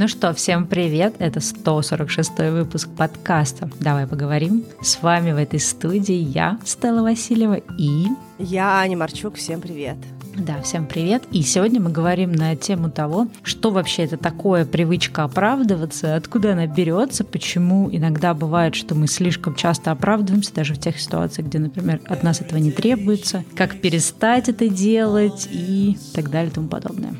Ну что, всем привет! Это 146 выпуск подкаста «Давай поговорим». С вами в этой студии я, Стелла Васильева, и... Я, Аня Марчук. Всем привет! Да, всем привет. И сегодня мы говорим на тему того, что вообще это такое привычка оправдываться, откуда она берется, почему иногда бывает, что мы слишком часто оправдываемся, даже в тех ситуациях, где, например, от нас этого не требуется, как перестать это делать и так далее и тому подобное.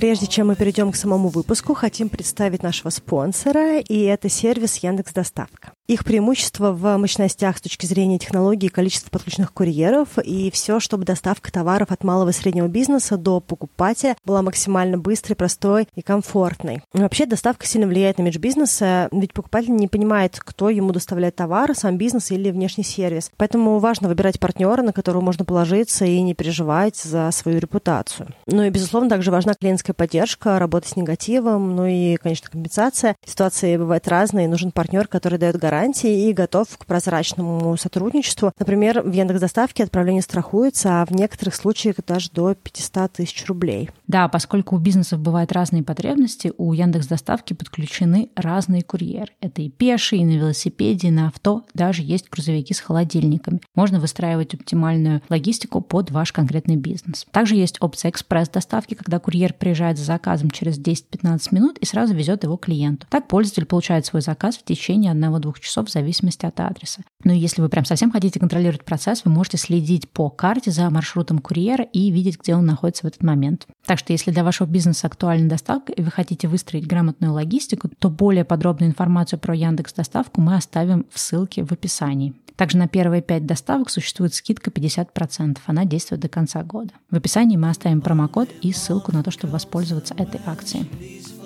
Прежде чем мы перейдем к самому выпуску, хотим представить нашего спонсора, и это сервис Яндекс Доставка. Их преимущество в мощностях с точки зрения технологий количества подключенных курьеров, и все, чтобы доставка товаров от малого и среднего бизнеса до покупателя была максимально быстрой, простой и комфортной. Вообще доставка сильно влияет на имидж ведь покупатель не понимает, кто ему доставляет товар, сам бизнес или внешний сервис. Поэтому важно выбирать партнера, на которого можно положиться и не переживать за свою репутацию. Ну и, безусловно, также важна клиентская поддержка, работа с негативом, ну и, конечно, компенсация. Ситуации бывают разные, нужен партнер, который дает гарантию гарантии и готов к прозрачному сотрудничеству. Например, в Яндекс Доставке отправление страхуется, а в некоторых случаях даже до 500 тысяч рублей. Да, поскольку у бизнесов бывают разные потребности, у Яндекс Доставки подключены разные курьеры. Это и пешие, и на велосипеде, и на авто, даже есть грузовики с холодильниками. Можно выстраивать оптимальную логистику под ваш конкретный бизнес. Также есть опция экспресс-доставки, когда курьер приезжает с заказом через 10-15 минут и сразу везет его клиенту. Так пользователь получает свой заказ в течение 1-2 часов часов в зависимости от адреса. Но если вы прям совсем хотите контролировать процесс, вы можете следить по карте за маршрутом курьера и видеть, где он находится в этот момент. Так что если для вашего бизнеса актуальна доставка и вы хотите выстроить грамотную логистику, то более подробную информацию про Яндекс Доставку мы оставим в ссылке в описании. Также на первые пять доставок существует скидка 50%. Она действует до конца года. В описании мы оставим промокод и ссылку на то, чтобы воспользоваться этой акцией.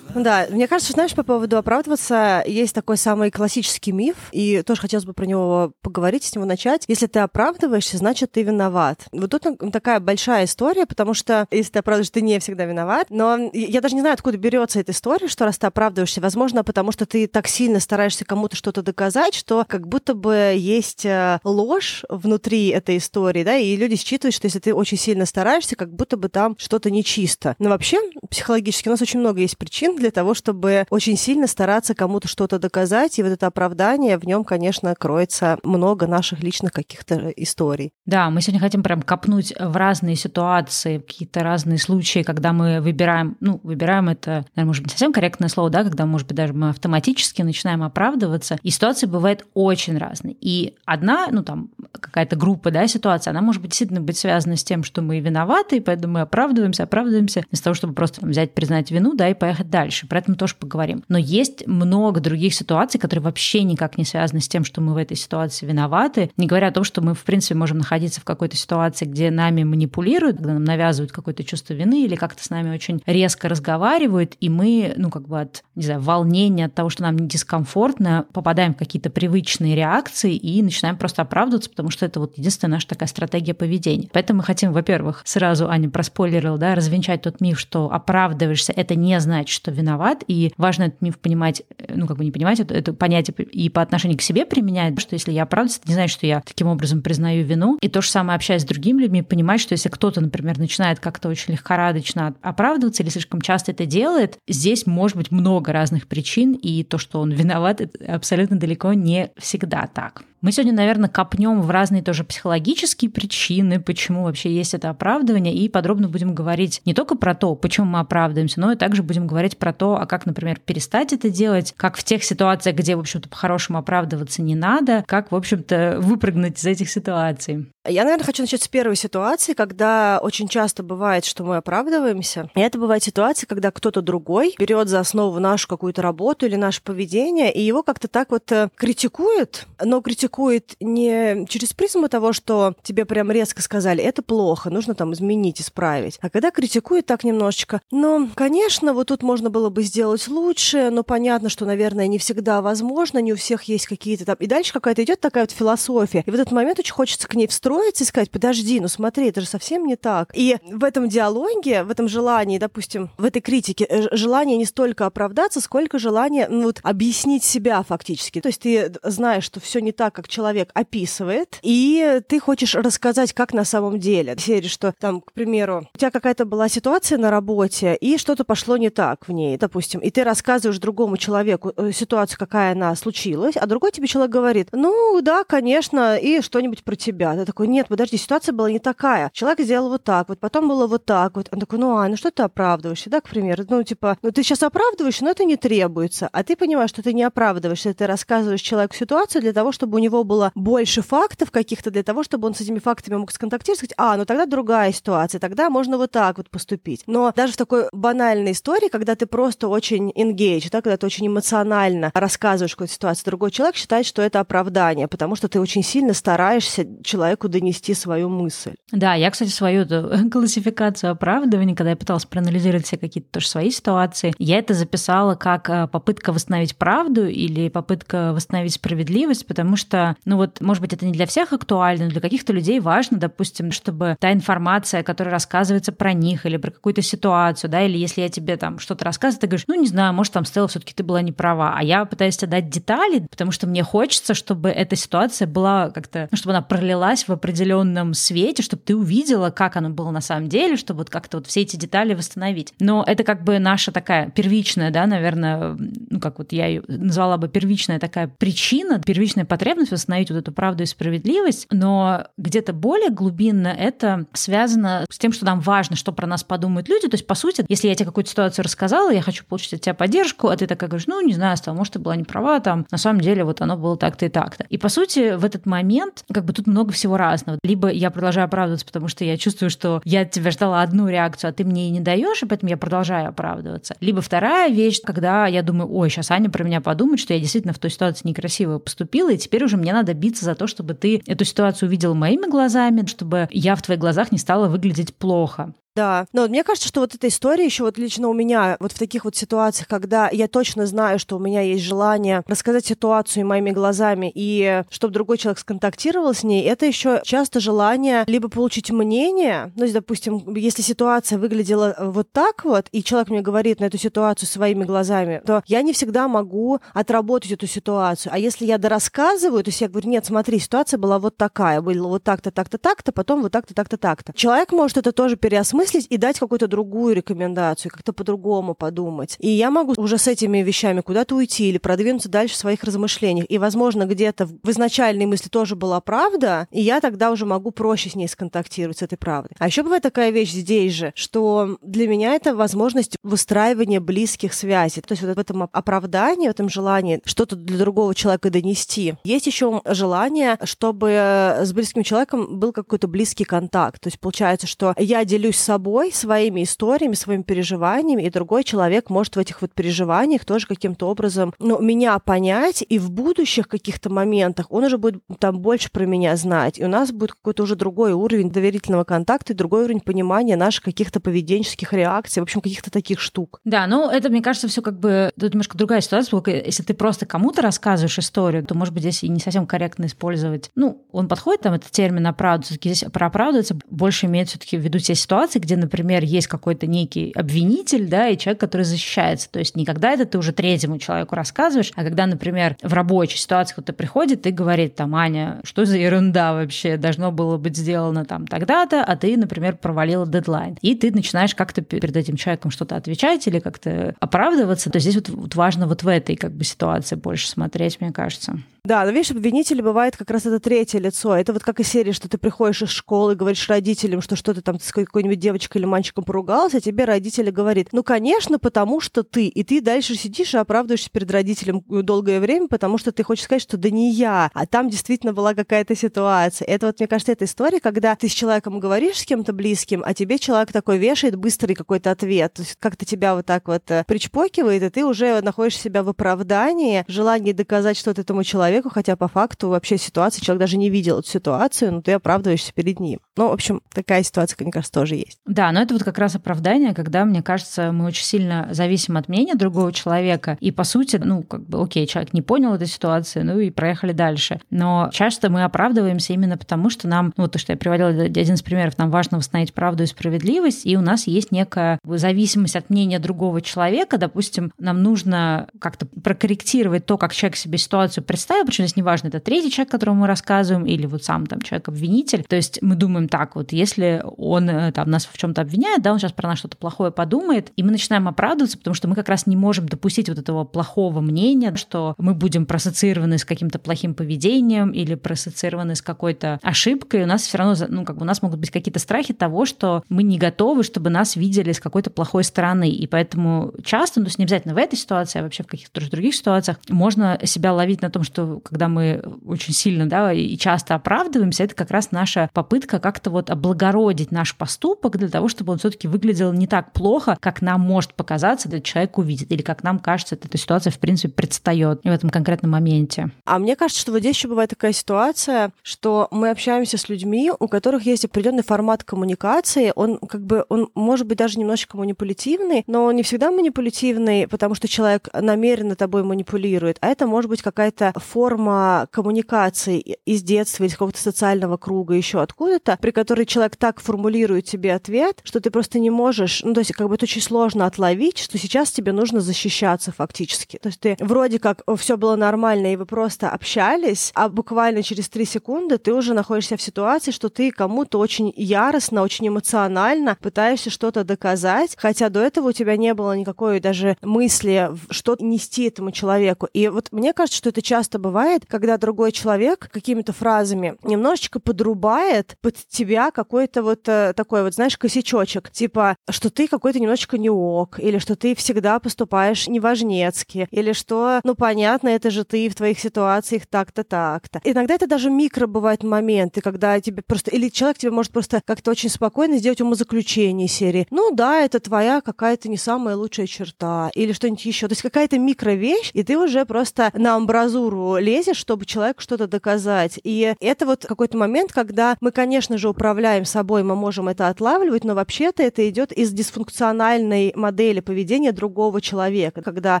Да, мне кажется, знаешь, по поводу оправдываться, есть такой самый классический миф, и тоже хотелось бы про него поговорить, с него начать. Если ты оправдываешься, значит, ты виноват. Вот тут такая большая история, потому что если ты оправдываешься, ты не всегда виноват. Но я даже не знаю, откуда берется эта история, что раз ты оправдываешься, возможно, потому что ты так сильно стараешься кому-то что-то доказать, что как будто бы есть э, ложь внутри этой истории, да, и люди считывают, что если ты очень сильно стараешься, как будто бы там что-то нечисто. Но вообще, психологически у нас очень много есть причин для того, чтобы очень сильно стараться кому-то что-то доказать, и вот это оправдание, в нем, конечно, кроется много наших личных каких-то историй. Да, мы сегодня хотим прям копнуть в разные ситуации, какие-то разные случаи, когда мы выбираем, ну, выбираем это, наверное, может быть, совсем корректное слово, да, когда, может быть, даже мы автоматически начинаем оправдываться, и ситуации бывают очень разные. И одна, ну, там, какая-то группа, да, ситуация, она может быть действительно быть связана с тем, что мы виноваты, и поэтому мы оправдываемся, оправдываемся, вместо того, чтобы просто взять, признать вину, да, и поехать дальше дальше. Про это мы тоже поговорим. Но есть много других ситуаций, которые вообще никак не связаны с тем, что мы в этой ситуации виноваты. Не говоря о том, что мы, в принципе, можем находиться в какой-то ситуации, где нами манипулируют, когда нам навязывают какое-то чувство вины или как-то с нами очень резко разговаривают, и мы, ну, как бы от, не знаю, волнения, от того, что нам дискомфортно, попадаем в какие-то привычные реакции и начинаем просто оправдываться, потому что это вот единственная наша такая стратегия поведения. Поэтому мы хотим, во-первых, сразу Аня проспойлерила, да, развенчать тот миф, что оправдываешься, это не значит, что виноват, и важно этот миф понимать, э, ну, как бы не понимать, это, это понятие и по отношению к себе применять, что если я оправдываюсь, это не значит, что я таким образом признаю вину. И то же самое, общаясь с другими людьми, понимать, что если кто-то, например, начинает как-то очень легкорадочно оправдываться или слишком часто это делает, здесь может быть много разных причин, и то, что он виноват, это абсолютно далеко не всегда так. Мы сегодня, наверное, копнем в разные тоже психологические причины, почему вообще есть это оправдывание, и подробно будем говорить не только про то, почему мы оправдываемся, но и также будем говорить про то, а как, например, перестать это делать, как в тех ситуациях, где, в общем-то, по-хорошему оправдываться не надо, как, в общем-то, выпрыгнуть из этих ситуаций. Я, наверное, хочу начать с первой ситуации, когда очень часто бывает, что мы оправдываемся. И это бывает ситуация, когда кто-то другой берет за основу нашу какую-то работу или наше поведение, и его как-то так вот э, критикует, но критикует не через призму того, что тебе прям резко сказали, это плохо, нужно там изменить, исправить. А когда критикует так немножечко, ну, конечно, вот тут можно было бы сделать лучше, но понятно, что, наверное, не всегда возможно, не у всех есть какие-то там... И дальше какая-то идет такая вот философия. И в этот момент очень хочется к ней встроить расстроиться и сказать, подожди, ну смотри, это же совсем не так. И в этом диалоге, в этом желании, допустим, в этой критике, э, желание не столько оправдаться, сколько желание ну, вот, объяснить себя фактически. То есть ты знаешь, что все не так, как человек описывает, и ты хочешь рассказать, как на самом деле. Серии, что там, к примеру, у тебя какая-то была ситуация на работе, и что-то пошло не так в ней, допустим, и ты рассказываешь другому человеку э, ситуацию, какая она случилась, а другой тебе человек говорит, ну да, конечно, и что-нибудь про тебя. Ты такой, нет, подожди, ситуация была не такая. Человек сделал вот так, вот потом было вот так вот. Он такой, ну, а, ну что ты оправдываешься, да, к примеру? Ну, типа, ну ты сейчас оправдываешь, но это не требуется. А ты понимаешь, что ты не оправдываешься, ты рассказываешь человеку ситуацию для того, чтобы у него было больше фактов каких-то, для того, чтобы он с этими фактами мог сконтактировать, сказать, а, ну тогда другая ситуация, тогда можно вот так вот поступить. Но даже в такой банальной истории, когда ты просто очень engage, да, когда ты очень эмоционально рассказываешь какую-то ситуацию, другой человек считает, что это оправдание, потому что ты очень сильно стараешься человеку донести свою мысль. Да, я, кстати, свою классификацию оправдывания, когда я пыталась проанализировать все какие-то тоже свои ситуации, я это записала как э, попытка восстановить правду или попытка восстановить справедливость, потому что, ну вот, может быть, это не для всех актуально, но для каких-то людей важно, допустим, чтобы та информация, которая рассказывается про них или про какую-то ситуацию, да, или если я тебе там что-то рассказываю, ты говоришь, ну, не знаю, может, там, Стелла, все таки ты была не права, а я пытаюсь тебе дать детали, потому что мне хочется, чтобы эта ситуация была как-то, ну, чтобы она пролилась в определенном свете, чтобы ты увидела, как оно было на самом деле, чтобы вот как-то вот все эти детали восстановить. Но это как бы наша такая первичная, да, наверное, ну, как вот я ее назвала бы первичная такая причина, первичная потребность восстановить вот эту правду и справедливость, но где-то более глубинно это связано с тем, что нам важно, что про нас подумают люди. То есть, по сути, если я тебе какую-то ситуацию рассказала, я хочу получить от тебя поддержку, а ты такая говоришь, ну, не знаю, стал, может, ты была не права, там, на самом деле, вот оно было так-то и так-то. И, по сути, в этот момент, как бы тут много всего разного. Либо я продолжаю оправдываться, потому что я чувствую, что я от тебя ждала одну реакцию, а ты мне и не даешь, и поэтому я продолжаю оправдываться. Либо вторая вещь, когда я думаю, ой, сейчас Аня про меня подумает, что я действительно в той ситуации некрасиво поступила, и теперь уже мне надо биться за то, чтобы ты эту ситуацию увидел моими глазами, чтобы я в твоих глазах не стала выглядеть плохо. Да, но мне кажется, что вот эта история еще вот лично у меня вот в таких вот ситуациях, когда я точно знаю, что у меня есть желание рассказать ситуацию моими глазами и чтобы другой человек сконтактировал с ней, это еще часто желание либо получить мнение, ну, допустим, если ситуация выглядела э, вот так вот, и человек мне говорит на эту ситуацию своими глазами, то я не всегда могу отработать эту ситуацию. А если я дорассказываю, то есть я говорю, нет, смотри, ситуация была вот такая, было вот так-то, так-то, так-то, потом вот так-то, так-то, так-то. Человек может это тоже переосмыслить, переосмыслить и дать какую-то другую рекомендацию, как-то по-другому подумать. И я могу уже с этими вещами куда-то уйти или продвинуться дальше в своих размышлениях. И, возможно, где-то в изначальной мысли тоже была правда, и я тогда уже могу проще с ней сконтактировать, с этой правдой. А еще бывает такая вещь здесь же, что для меня это возможность выстраивания близких связей. То есть вот в этом оправдании, в этом желании что-то для другого человека донести. Есть еще желание, чтобы с близким человеком был какой-то близкий контакт. То есть получается, что я делюсь собой, своими историями, своими переживаниями, и другой человек может в этих вот переживаниях тоже каким-то образом ну, меня понять, и в будущих каких-то моментах он уже будет там больше про меня знать, и у нас будет какой-то уже другой уровень доверительного контакта и другой уровень понимания наших каких-то поведенческих реакций, в общем, каких-то таких штук. Да, ну это, мне кажется, все как бы тут немножко другая ситуация, если ты просто кому-то рассказываешь историю, то, может быть, здесь и не совсем корректно использовать. Ну, он подходит, там, этот термин оправдываться, все-таки здесь про оправдываться больше имеет все-таки в виду те ситуации, где, например, есть какой-то некий обвинитель, да, и человек, который защищается. То есть не когда это ты уже третьему человеку рассказываешь, а когда, например, в рабочей ситуации кто-то приходит и говорит, там, Аня, что за ерунда вообще должно было быть сделано там тогда-то, а ты, например, провалила дедлайн. И ты начинаешь как-то перед этим человеком что-то отвечать или как-то оправдываться. То здесь вот, вот важно вот в этой как бы ситуации больше смотреть, мне кажется. Да, но видишь, обвинитель бывает как раз это третье лицо. Это вот как из серии, что ты приходишь из школы, говоришь родителям, что что-то там с какой-нибудь девочкой или мальчиком поругался, а тебе родители говорит, ну, конечно, потому что ты. И ты дальше сидишь и оправдываешься перед родителем долгое время, потому что ты хочешь сказать, что да не я, а там действительно была какая-то ситуация. Это вот, мне кажется, эта история, когда ты с человеком говоришь, с кем-то близким, а тебе человек такой вешает быстрый какой-то ответ. То есть как-то тебя вот так вот э, причпокивает, и ты уже находишь себя в оправдании, желании доказать что-то этому человеку, человеку, хотя по факту вообще ситуация, человек даже не видел эту ситуацию, но ты оправдываешься перед ним. Ну, в общем, такая ситуация, мне кажется, тоже есть. Да, но это вот как раз оправдание, когда, мне кажется, мы очень сильно зависим от мнения другого человека, и, по сути, ну, как бы, окей, человек не понял этой ситуации, ну и проехали дальше. Но часто мы оправдываемся именно потому, что нам, ну, то, что я приводила один из примеров, нам важно восстановить правду и справедливость, и у нас есть некая зависимость от мнения другого человека. Допустим, нам нужно как-то прокорректировать то, как человек себе ситуацию представил, причем здесь неважно, это третий человек, которому мы рассказываем, или вот сам там человек-обвинитель. То есть мы думаем так, вот если он э, там нас в чем то обвиняет, да, он сейчас про нас что-то плохое подумает, и мы начинаем оправдываться, потому что мы как раз не можем допустить вот этого плохого мнения, что мы будем проассоциированы с каким-то плохим поведением или проассоциированы с какой-то ошибкой. У нас все равно, ну, как бы у нас могут быть какие-то страхи того, что мы не готовы, чтобы нас видели с какой-то плохой стороны. И поэтому часто, ну, то есть не обязательно в этой ситуации, а вообще в каких-то других ситуациях, можно себя ловить на том, что когда мы очень сильно, да, и часто оправдываемся, это как раз наша попытка как-то вот облагородить наш поступок для того, чтобы он все-таки выглядел не так плохо, как нам может показаться, этот человек увидит, или как нам кажется, эта ситуация, в принципе, предстает в этом конкретном моменте. А мне кажется, что вот здесь еще бывает такая ситуация, что мы общаемся с людьми, у которых есть определенный формат коммуникации, он как бы, он может быть даже немножечко манипулятивный, но он не всегда манипулятивный, потому что человек намеренно тобой манипулирует, а это может быть какая-то форма коммуникации из детства, из какого-то социального круга, еще откуда-то, при которой человек так формулирует тебе ответ, что ты просто не можешь, ну, то есть как бы это очень сложно отловить, что сейчас тебе нужно защищаться фактически. То есть ты вроде как все было нормально, и вы просто общались, а буквально через три секунды ты уже находишься в ситуации, что ты кому-то очень яростно, очень эмоционально пытаешься что-то доказать, хотя до этого у тебя не было никакой даже мысли, что нести этому человеку. И вот мне кажется, что это часто бывает, когда другой человек какими-то фразами немножечко подрубает под тебя какой-то вот э, такой вот, знаешь, косячочек, типа, что ты какой-то немножечко не ок, или что ты всегда поступаешь неважнецки, или что, ну, понятно, это же ты в твоих ситуациях так-то, так-то. Иногда это даже микро бывают моменты, когда тебе просто, или человек тебе может просто как-то очень спокойно сделать умозаключение серии. Ну да, это твоя какая-то не самая лучшая черта, или что-нибудь еще. То есть какая-то микровещь, и ты уже просто на амбразуру лезешь, чтобы человеку что-то доказать. И это вот какой-то момент, когда мы, конечно же, управляем собой, мы можем это отлавливать, но вообще-то это идет из дисфункциональной модели поведения другого человека, когда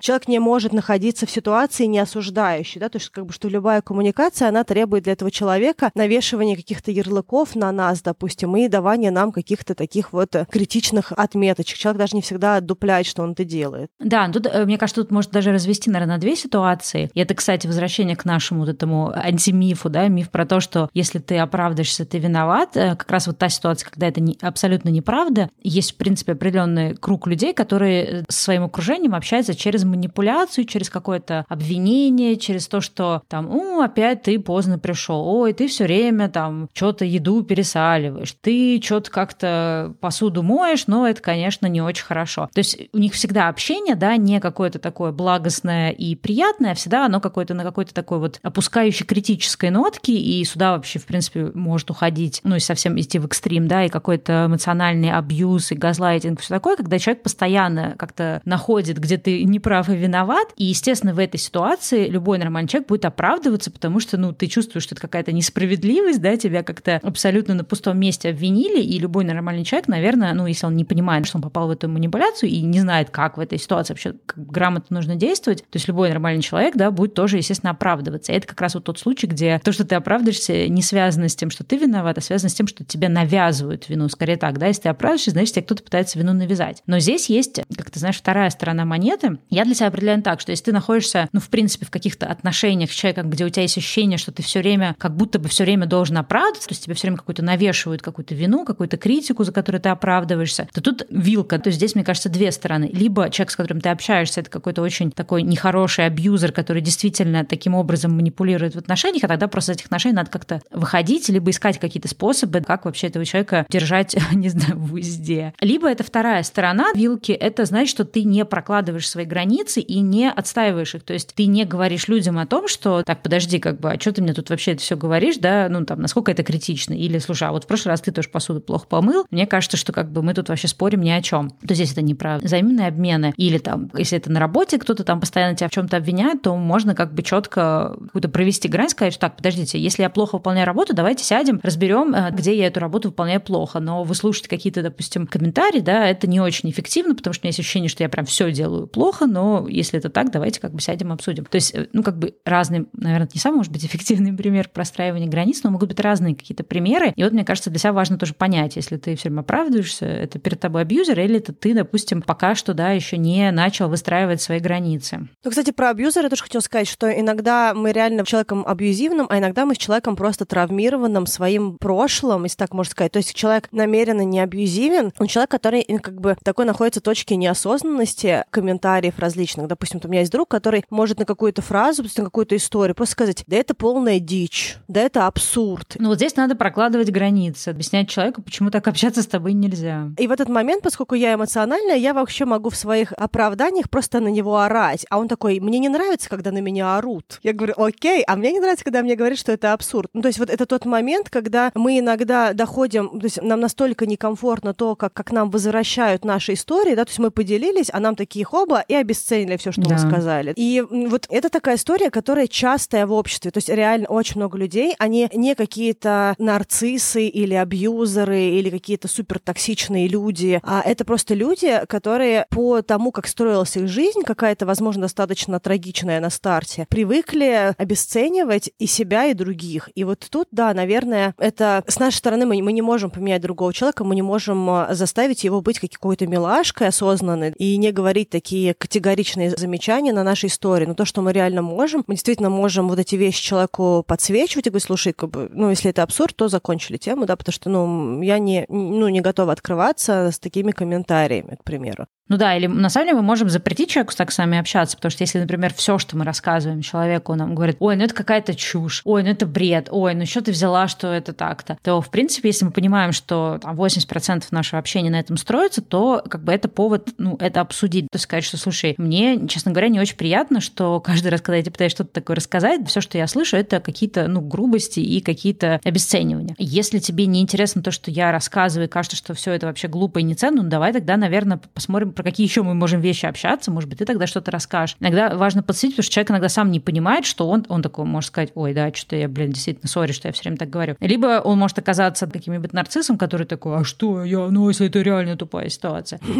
человек не может находиться в ситуации не осуждающей, да, то есть как бы что любая коммуникация, она требует для этого человека навешивания каких-то ярлыков на нас, допустим, и давания нам каких-то таких вот критичных отметочек. Человек даже не всегда отдупляет, что он это делает. Да, тут, э, мне кажется, тут может даже развести, наверное, на две ситуации. И это, кстати, возвращение к нашему вот этому антимифу, да, миф про то, что если ты оправдаешься, ты виноват. Э, как раз вот та ситуация, когда это не, абсолютно неправда. Есть, в принципе, определенный круг людей, которые с своим окружением общаются через манипуляцию, через какое-то обвинение, через то, что там, о, опять ты поздно пришел, ой, ты все время там что-то еду пересаливаешь, ты что-то как-то посуду моешь, но это, конечно, не очень хорошо. То есть у них всегда общение, да, не какое-то такое благостное и приятное, а всегда оно какое-то на какой-то такой вот опускающей критической нотки, и сюда вообще, в принципе, может уходить, ну, и совсем идти в экстрим, да, и какой-то эмоциональный абьюз, и газлайтинг, все такое, когда человек постоянно как-то находит, где ты неправ и виноват, и, естественно, в этой ситуации любой нормальный человек будет оправдываться, потому что, ну, ты чувствуешь, что это какая-то несправедливость, да, тебя как-то абсолютно на пустом месте обвинили, и любой нормальный человек, наверное, ну, если он не понимает, что он попал в эту манипуляцию и не знает, как в этой ситуации вообще грамотно нужно действовать, то есть любой нормальный человек, да, будет тоже, естественно, оправдываться. И это как раз вот тот случай, где то, что ты оправдываешься, не связано с тем, что ты виноват, а связано с тем, что тебе навязывают вину. Скорее так, да, если ты оправдываешься, значит, тебе кто-то пытается вину навязать. Но здесь есть, как ты знаешь, вторая сторона монеты. Я для себя определяю так, что если ты находишься, ну, в принципе, в каких-то отношениях с человеком, где у тебя есть ощущение, что ты все время, как будто бы все время должен оправдываться, то есть тебе все время какую-то навешивают какую-то вину, какую-то критику, за которую ты оправдываешься, то тут вилка. То есть здесь, мне кажется, две стороны. Либо человек, с которым ты общаешься, это какой-то очень такой нехороший абьюзер, который действительно таким образом манипулирует в отношениях, а тогда просто из этих отношений надо как-то выходить, либо искать какие-то способы, как вообще этого человека держать, не знаю, в узде. Либо это вторая сторона вилки, это значит, что ты не прокладываешь свои границы и не отстаиваешь их. То есть ты не говоришь людям о том, что так, подожди, как бы, а что ты мне тут вообще это все говоришь, да, ну там, насколько это критично? Или, слушай, а вот в прошлый раз ты тоже посуду плохо помыл, мне кажется, что как бы мы тут вообще спорим ни о чем. То если это не про взаимные обмены, или там, если это на работе, кто-то там постоянно тебя в чем-то обвиняет, то можно как бы четко четко какую-то провести грань, сказать, что так, подождите, если я плохо выполняю работу, давайте сядем, разберем, э, где я эту работу выполняю плохо. Но вы слушаете какие-то, допустим, комментарии, да, это не очень эффективно, потому что у меня есть ощущение, что я прям все делаю плохо, но если это так, давайте как бы сядем, обсудим. То есть, э, ну, как бы разные, наверное, не самый, может быть, эффективный пример простраивания границ, но могут быть разные какие-то примеры. И вот, мне кажется, для себя важно тоже понять, если ты все время оправдываешься, это перед тобой абьюзер, или это ты, допустим, пока что, да, еще не начал выстраивать свои границы. Ну, кстати, про абьюзера я тоже хотела сказать, что иногда мы реально человеком абьюзивным, а иногда мы с человеком просто травмированным своим прошлым, если так можно сказать. То есть человек намеренно не абьюзивен, он человек, который как бы такой находится в точке неосознанности комментариев различных. Допустим, у меня есть друг, который может на какую-то фразу, на какую-то историю просто сказать, да это полная дичь, да это абсурд. Ну вот здесь надо прокладывать границы, объяснять человеку, почему так общаться с тобой нельзя. И в этот момент, поскольку я эмоциональная, я вообще могу в своих оправданиях просто на него орать. А он такой, мне не нравится, когда на меня орут. Я говорю, окей, а мне не нравится, когда мне говорят, что это абсурд. Ну, то есть вот это тот момент, когда мы иногда доходим, то есть нам настолько некомфортно то, как, как нам возвращают наши истории, да, то есть мы поделились, а нам такие хоба и обесценили все, что да. мы сказали. И вот это такая история, которая частая в обществе. То есть реально очень много людей, они не какие-то нарциссы или абьюзеры или какие-то супертоксичные люди, а это просто люди, которые по тому, как строилась их жизнь, какая-то, возможно, достаточно трагичная на старте, привыкли обесценивать и себя, и других. И вот тут, да, наверное, это с нашей стороны мы, мы не можем поменять другого человека, мы не можем а, заставить его быть какой-то милашкой осознанной и не говорить такие категоричные замечания на нашей истории. Но то, что мы реально можем, мы действительно можем вот эти вещи человеку подсвечивать и говорить, слушай, как бы, ну, если это абсурд, то закончили тему, да, потому что, ну, я не, ну, не готова открываться с такими комментариями, к примеру. Ну да, или на самом деле мы можем запретить человеку так с нами общаться, потому что если, например, все, что мы рассказываем человеку, он нам говорит, ой, ну это какая-то чушь, ой, ну это бред, ой, ну что ты взяла, что это так-то, то, в принципе, если мы понимаем, что там, 80% нашего общения на этом строится, то как бы это повод, ну, это обсудить. То есть сказать, что, слушай, мне, честно говоря, не очень приятно, что каждый раз, когда я тебе пытаюсь что-то такое рассказать, все, что я слышу, это какие-то, ну, грубости и какие-то обесценивания. Если тебе не интересно то, что я рассказываю, и кажется, что все это вообще глупо и неценно, ну, давай тогда, наверное, посмотрим про какие еще мы можем вещи общаться, может быть, ты тогда что-то расскажешь. Иногда важно подсветить, потому что человек иногда сам не понимает, что он, он такой может сказать, ой, да, что-то я, блин, действительно, сори, что я все время так говорю. Либо он может оказаться каким-нибудь нарциссом, который такой, а что я, ну, если это реально тупая ситуация.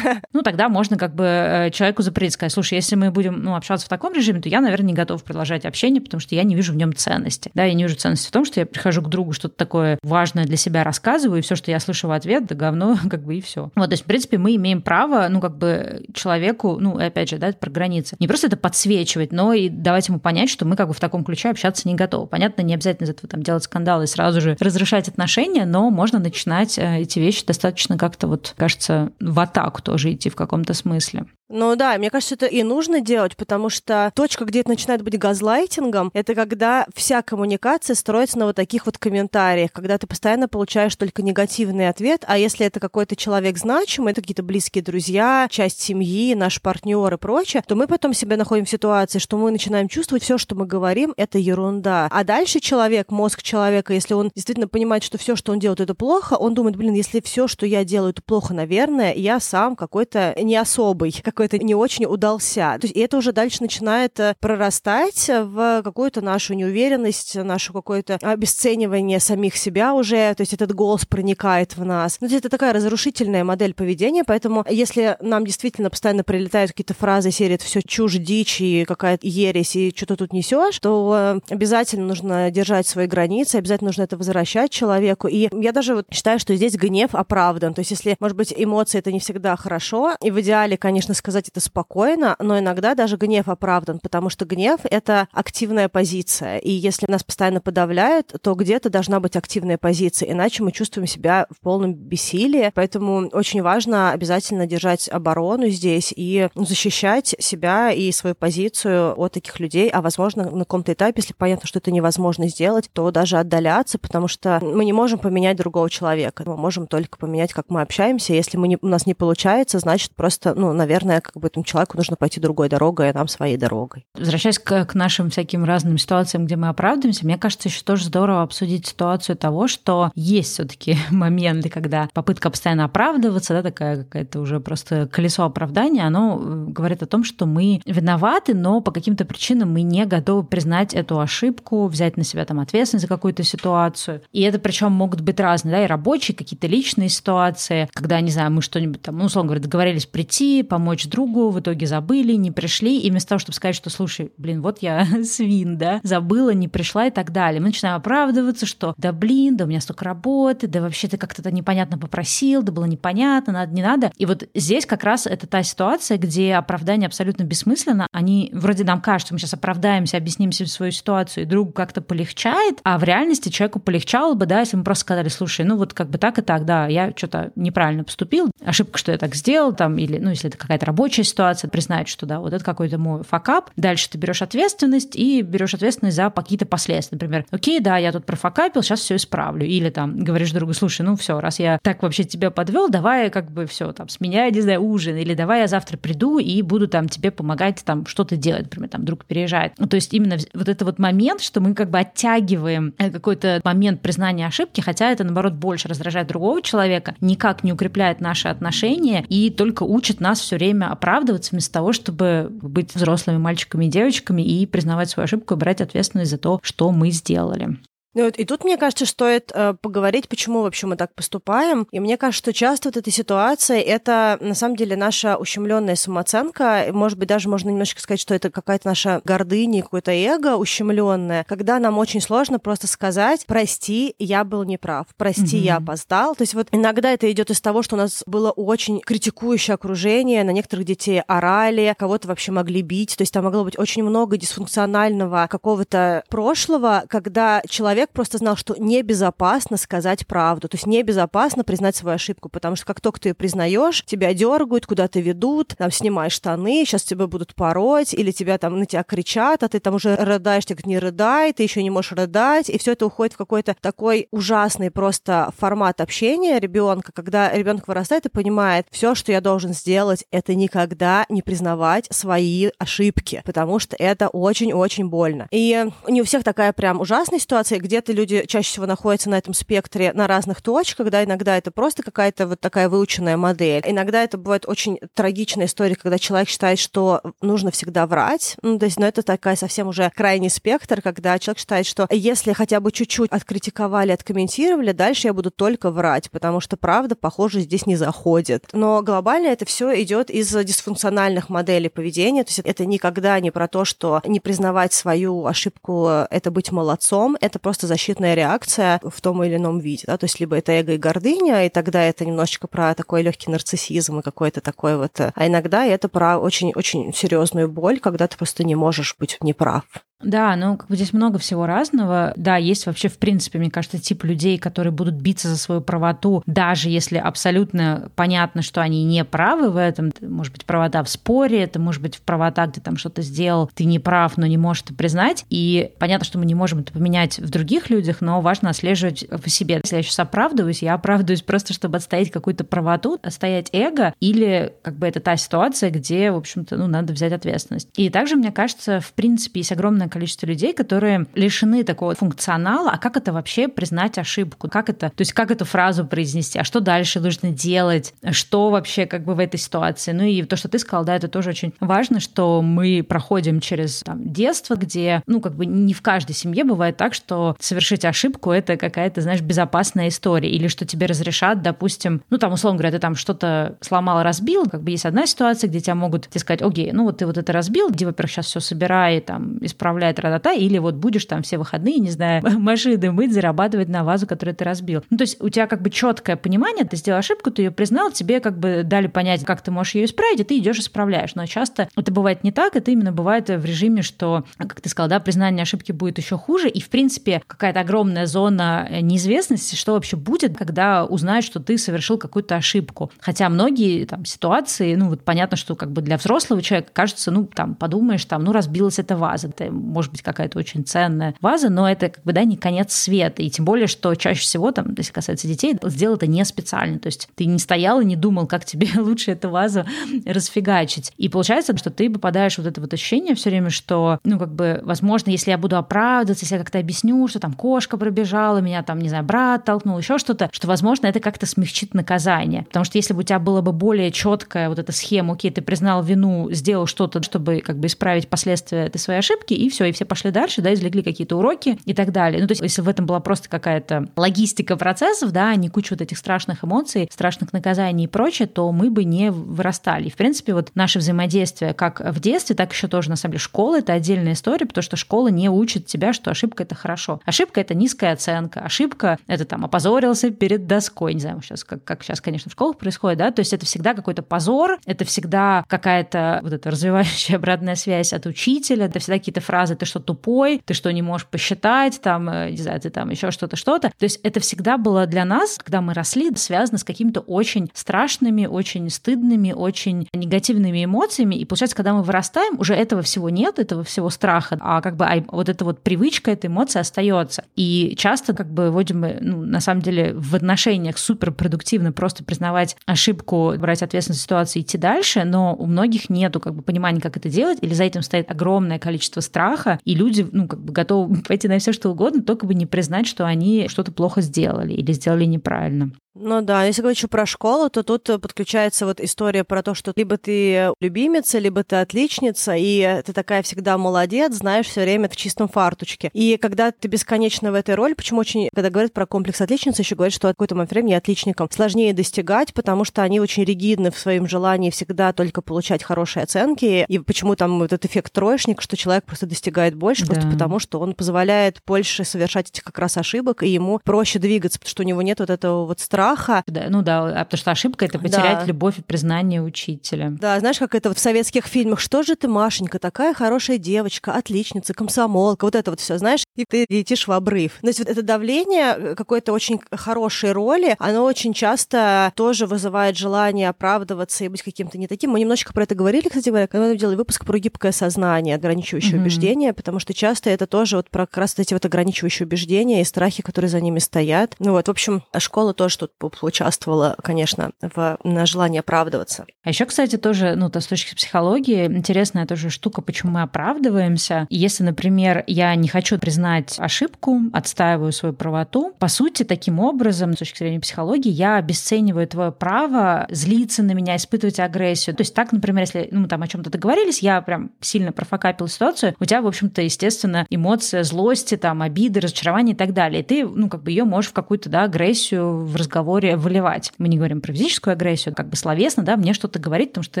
Ну, тогда можно как бы э, человеку запретить, сказать, слушай, если мы будем ну, общаться в таком режиме, то я, наверное, не готов продолжать общение, потому что я не вижу в нем ценности. Да, я не вижу ценности в том, что я прихожу к другу, что-то такое важное для себя рассказываю, и все, что я слышу в ответ, да говно, как бы и все. Вот, то есть, в принципе, мы имеем право, ну, как бы человеку, ну, опять же, да, про границы, не просто это подсвечивать, но и давать ему понять, что мы как бы в таком ключе общаться не готовы. Понятно, не обязательно из этого там делать скандал и сразу же разрешать отношения, но можно начинать э, эти вещи достаточно как-то вот, кажется, в атаку тоже идти в каком-то смысле. Ну да, мне кажется, это и нужно делать, потому что точка, где это начинает быть газлайтингом, это когда вся коммуникация строится на вот таких вот комментариях, когда ты постоянно получаешь только негативный ответ, а если это какой-то человек значимый, это какие-то близкие друзья, часть семьи, наш партнер и прочее, то мы потом себя находим в ситуации, что мы начинаем чувствовать все, что мы говорим, это ерунда. А дальше человек, мозг человека, если он действительно понимает, что все, что он делает, это плохо, он думает, блин, если все, что я делаю, это плохо, наверное, я сам какой-то не особый, какой-то не очень удался. То есть, и это уже дальше начинает э, прорастать в какую-то нашу неуверенность, нашу какое-то обесценивание самих себя уже. То есть этот голос проникает в нас. Ну, это такая разрушительная модель поведения, поэтому если нам действительно постоянно прилетают какие-то фразы серии «это все чушь, дичь и какая-то ересь, и что-то тут несешь, то э, обязательно нужно держать свои границы, обязательно нужно это возвращать человеку. И я даже вот считаю, что здесь гнев оправдан. То есть если, может быть, эмоции это не всегда хорошо, и в идеале, конечно, сказать это спокойно, но иногда даже гнев оправдан, потому что гнев — это активная позиция. И если нас постоянно подавляют, то где-то должна быть активная позиция, иначе мы чувствуем себя в полном бессилии. Поэтому очень важно обязательно держать оборону здесь и защищать себя и свою позицию от таких людей, а возможно на каком-то этапе, если понятно, что это невозможно сделать, то даже отдаляться, потому что мы не можем поменять другого человека. Мы можем только поменять, как мы общаемся. Если мы не, у нас не получается, значит, просто, ну, наверное, неправильное, как бы этому человеку нужно пойти другой дорогой, а нам своей дорогой. Возвращаясь к, к нашим всяким разным ситуациям, где мы оправдываемся, мне кажется, еще тоже здорово обсудить ситуацию того, что есть все-таки моменты, когда попытка постоянно оправдываться, да, такая какая-то уже просто колесо оправдания, оно э, говорит о том, что мы виноваты, но по каким-то причинам мы не готовы признать эту ошибку, взять на себя там ответственность за какую-то ситуацию. И это причем могут быть разные, да, и рабочие, какие-то личные ситуации, когда, не знаю, мы что-нибудь там, ну, условно говоря, договорились прийти, помочь другу, в итоге забыли, не пришли, и вместо того, чтобы сказать, что, слушай, блин, вот я свин, да, забыла, не пришла и так далее, мы начинаем оправдываться, что, да блин, да у меня столько работы, да вообще ты как-то непонятно попросил, да было непонятно, надо, не надо. И вот здесь как раз это та ситуация, где оправдание абсолютно бессмысленно, они вроде нам кажется, мы сейчас оправдаемся, объясним себе свою ситуацию, и другу как-то полегчает, а в реальности человеку полегчало бы, да, если мы просто сказали, слушай, ну вот как бы так и так, да, я что-то неправильно поступил, ошибка, что я так сделал, там, или, ну, если это какая-то рабочая ситуация, признать, что, да, вот это какой-то мой факап, дальше ты берешь ответственность и берешь ответственность за какие-то последствия. Например, окей, да, я тут профакапил, сейчас все исправлю. Или там говоришь другу, слушай, ну все, раз я так вообще тебя подвел, давай как бы все, там, с меня, не знаю, ужин, или давай я завтра приду и буду там тебе помогать там что-то делать, например, там друг переезжает. Ну, то есть именно вот это вот момент, что мы как бы оттягиваем э, какой-то момент признания ошибки, хотя это, наоборот, больше раздражает другого человека, никак не укрепляет наши отношения и только учит нас все время оправдываться вместо того, чтобы быть взрослыми мальчиками и девочками и признавать свою ошибку и брать ответственность за то, что мы сделали. Ну, и тут, мне кажется, стоит э, поговорить, почему вообще мы так поступаем. И мне кажется, что часто вот эта ситуация — это, на самом деле, наша ущемленная самооценка. Может быть, даже можно немножко сказать, что это какая-то наша гордыня, какое-то эго ущемленное, когда нам очень сложно просто сказать «прости, я был неправ», «прости, mm-hmm. я опоздал». То есть вот иногда это идет из того, что у нас было очень критикующее окружение, на некоторых детей орали, кого-то вообще могли бить. То есть там могло быть очень много дисфункционального какого-то прошлого, когда человек человек просто знал, что небезопасно сказать правду, то есть небезопасно признать свою ошибку, потому что как только ты ее признаешь, тебя дергают, куда-то ведут, там снимаешь штаны, сейчас тебя будут пороть, или тебя там на тебя кричат, а ты там уже рыдаешь, тебе не рыдай, ты еще не можешь рыдать, и все это уходит в какой-то такой ужасный просто формат общения ребенка, когда ребенок вырастает и понимает, все, что я должен сделать, это никогда не признавать свои ошибки, потому что это очень-очень больно. И не у всех такая прям ужасная ситуация, где-то люди чаще всего находятся на этом спектре на разных точках, да, иногда это просто какая-то вот такая выученная модель. Иногда это бывает очень трагичная история, когда человек считает, что нужно всегда врать. Ну, то есть, ну, это такая совсем уже крайний спектр, когда человек считает, что если хотя бы чуть-чуть откритиковали, откомментировали, дальше я буду только врать, потому что правда, похоже, здесь не заходит. Но глобально это все идет из дисфункциональных моделей поведения. То есть это никогда не про то, что не признавать свою ошибку, это быть молодцом, это просто просто защитная реакция в том или ином виде. Да? То есть либо это эго и гордыня, и тогда это немножечко про такой легкий нарциссизм и какой-то такой вот... А иногда это про очень-очень серьезную боль, когда ты просто не можешь быть неправ. Да, ну как бы здесь много всего разного. Да, есть вообще, в принципе, мне кажется, тип людей, которые будут биться за свою правоту, даже если абсолютно понятно, что они не правы в этом. Это может быть правота в споре, это может быть в правота, где там что-то сделал, ты не прав, но не можешь это признать. И понятно, что мы не можем это поменять в других людях, но важно отслеживать в себе. Если я сейчас оправдываюсь, я оправдываюсь просто, чтобы отстоять какую-то правоту, отстоять эго, или как бы это та ситуация, где, в общем-то, ну, надо взять ответственность. И также, мне кажется, в принципе, есть огромное огромное количество людей, которые лишены такого функционала, а как это вообще признать ошибку? Как это, то есть как эту фразу произнести? А что дальше нужно делать? Что вообще как бы в этой ситуации? Ну и то, что ты сказал, да, это тоже очень важно, что мы проходим через там, детство, где, ну, как бы не в каждой семье бывает так, что совершить ошибку — это какая-то, знаешь, безопасная история, или что тебе разрешат, допустим, ну, там, условно говоря, ты там что-то сломал, разбил, как бы есть одна ситуация, где тебя могут тебе сказать, окей, ну, вот ты вот это разбил, где, во-первых, сейчас все собирай, там, исправляй ра или вот будешь там все выходные, не знаю, машины мыть, зарабатывать на вазу, которую ты разбил. Ну, то есть у тебя как бы четкое понимание, ты сделал ошибку, ты ее признал, тебе как бы дали понять, как ты можешь ее исправить, и ты идешь исправляешь. Но часто это бывает не так, это именно бывает в режиме, что, как ты сказал, да, признание ошибки будет еще хуже, и, в принципе, какая-то огромная зона неизвестности, что вообще будет, когда узнают, что ты совершил какую-то ошибку. Хотя многие там ситуации, ну, вот понятно, что как бы для взрослого человека кажется, ну, там, подумаешь, там, ну, разбилась эта ваза, ты может быть какая-то очень ценная ваза, но это как бы, да, не конец света. И тем более, что чаще всего, там, если касается детей, сделал это не специально. То есть ты не стоял и не думал, как тебе лучше эту вазу расфигачить. И получается, что ты попадаешь в вот это вот ощущение все время, что, ну, как бы, возможно, если я буду оправдываться, если я как-то объясню, что там кошка пробежала, меня там, не знаю, брат толкнул, еще что-то, что, возможно, это как-то смягчит наказание. Потому что если бы у тебя было бы более четкая вот эта схема, окей, ты признал вину, сделал что-то, чтобы как бы исправить последствия этой своей ошибки, и все, и все пошли дальше, да, извлекли какие-то уроки и так далее. Ну, то есть, если в этом была просто какая-то логистика процессов, да, а не куча вот этих страшных эмоций, страшных наказаний и прочее, то мы бы не вырастали. И, в принципе, вот наше взаимодействие как в детстве, так еще тоже, на самом деле, школа — это отдельная история, потому что школа не учит тебя, что ошибка — это хорошо. Ошибка — это низкая оценка. Ошибка — это там опозорился перед доской. Не знаю, сейчас, как, как сейчас, конечно, в школах происходит, да, то есть это всегда какой-то позор, это всегда какая-то вот эта развивающая обратная связь от учителя, это всегда какие-то фразы «ты что, тупой?», «ты что, не можешь посчитать?», там, э, не знаю, ты там еще что-то, что-то. То есть это всегда было для нас, когда мы росли, связано с какими-то очень страшными, очень стыдными, очень негативными эмоциями. И получается, когда мы вырастаем, уже этого всего нет, этого всего страха, а как бы вот эта вот привычка, эта эмоция остается. И часто как бы вводим ну, на самом деле, в отношениях суперпродуктивно просто признавать ошибку, брать ответственность за ситуацию, идти дальше, но у многих нету как бы понимания, как это делать, или за этим стоит огромное количество страха, и люди, ну, как бы готовы пойти на все что угодно, только бы не признать, что они что-то плохо сделали или сделали неправильно. Ну да, если говорить еще про школу, то тут подключается вот история про то, что либо ты любимица, либо ты отличница, и ты такая всегда молодец, знаешь все время в чистом фартучке. И когда ты бесконечно в этой роли, почему очень, когда говорят про комплекс отличницы, еще говорят, что в какой-то момент времени отличникам сложнее достигать, потому что они очень ригидны в своем желании всегда только получать хорошие оценки, и почему там этот эффект троечник, что человек просто достигает больше, да. просто потому что он позволяет больше совершать этих как раз ошибок, и ему проще двигаться, потому что у него нет вот этого вот страха, страха. Да, ну да, а потому что ошибка это потерять да. любовь и признание учителя. Да, знаешь, как это в советских фильмах, что же ты, Машенька, такая хорошая девочка, отличница, комсомолка, вот это вот все, знаешь, и ты летишь в обрыв. То есть вот это давление э, какой-то очень хорошей роли, оно очень часто тоже вызывает желание оправдываться и быть каким-то не таким. Мы немножечко про это говорили, кстати говоря, когда мы делали выпуск про гибкое сознание, ограничивающее mm-hmm. убеждения, потому что часто это тоже вот про как раз эти вот ограничивающие убеждения и страхи, которые за ними стоят. Ну вот, в общем, школа тоже тут участвовала, конечно, в на желании оправдываться. А еще, кстати, тоже, ну, то с точки психологии, интересная тоже штука, почему мы оправдываемся. Если, например, я не хочу признать ошибку, отстаиваю свою правоту, по сути, таким образом, с точки зрения психологии, я обесцениваю твое право злиться на меня, испытывать агрессию. То есть так, например, если ну, мы там о чем-то договорились, я прям сильно профокапил ситуацию, у тебя, в общем-то, естественно, эмоция злости, там, обиды, разочарования и так далее. И ты, ну, как бы ее можешь в какую-то, да, агрессию в разговор разговоре выливать. Мы не говорим про физическую агрессию, как бы словесно, да, мне что-то говорить, потому что ты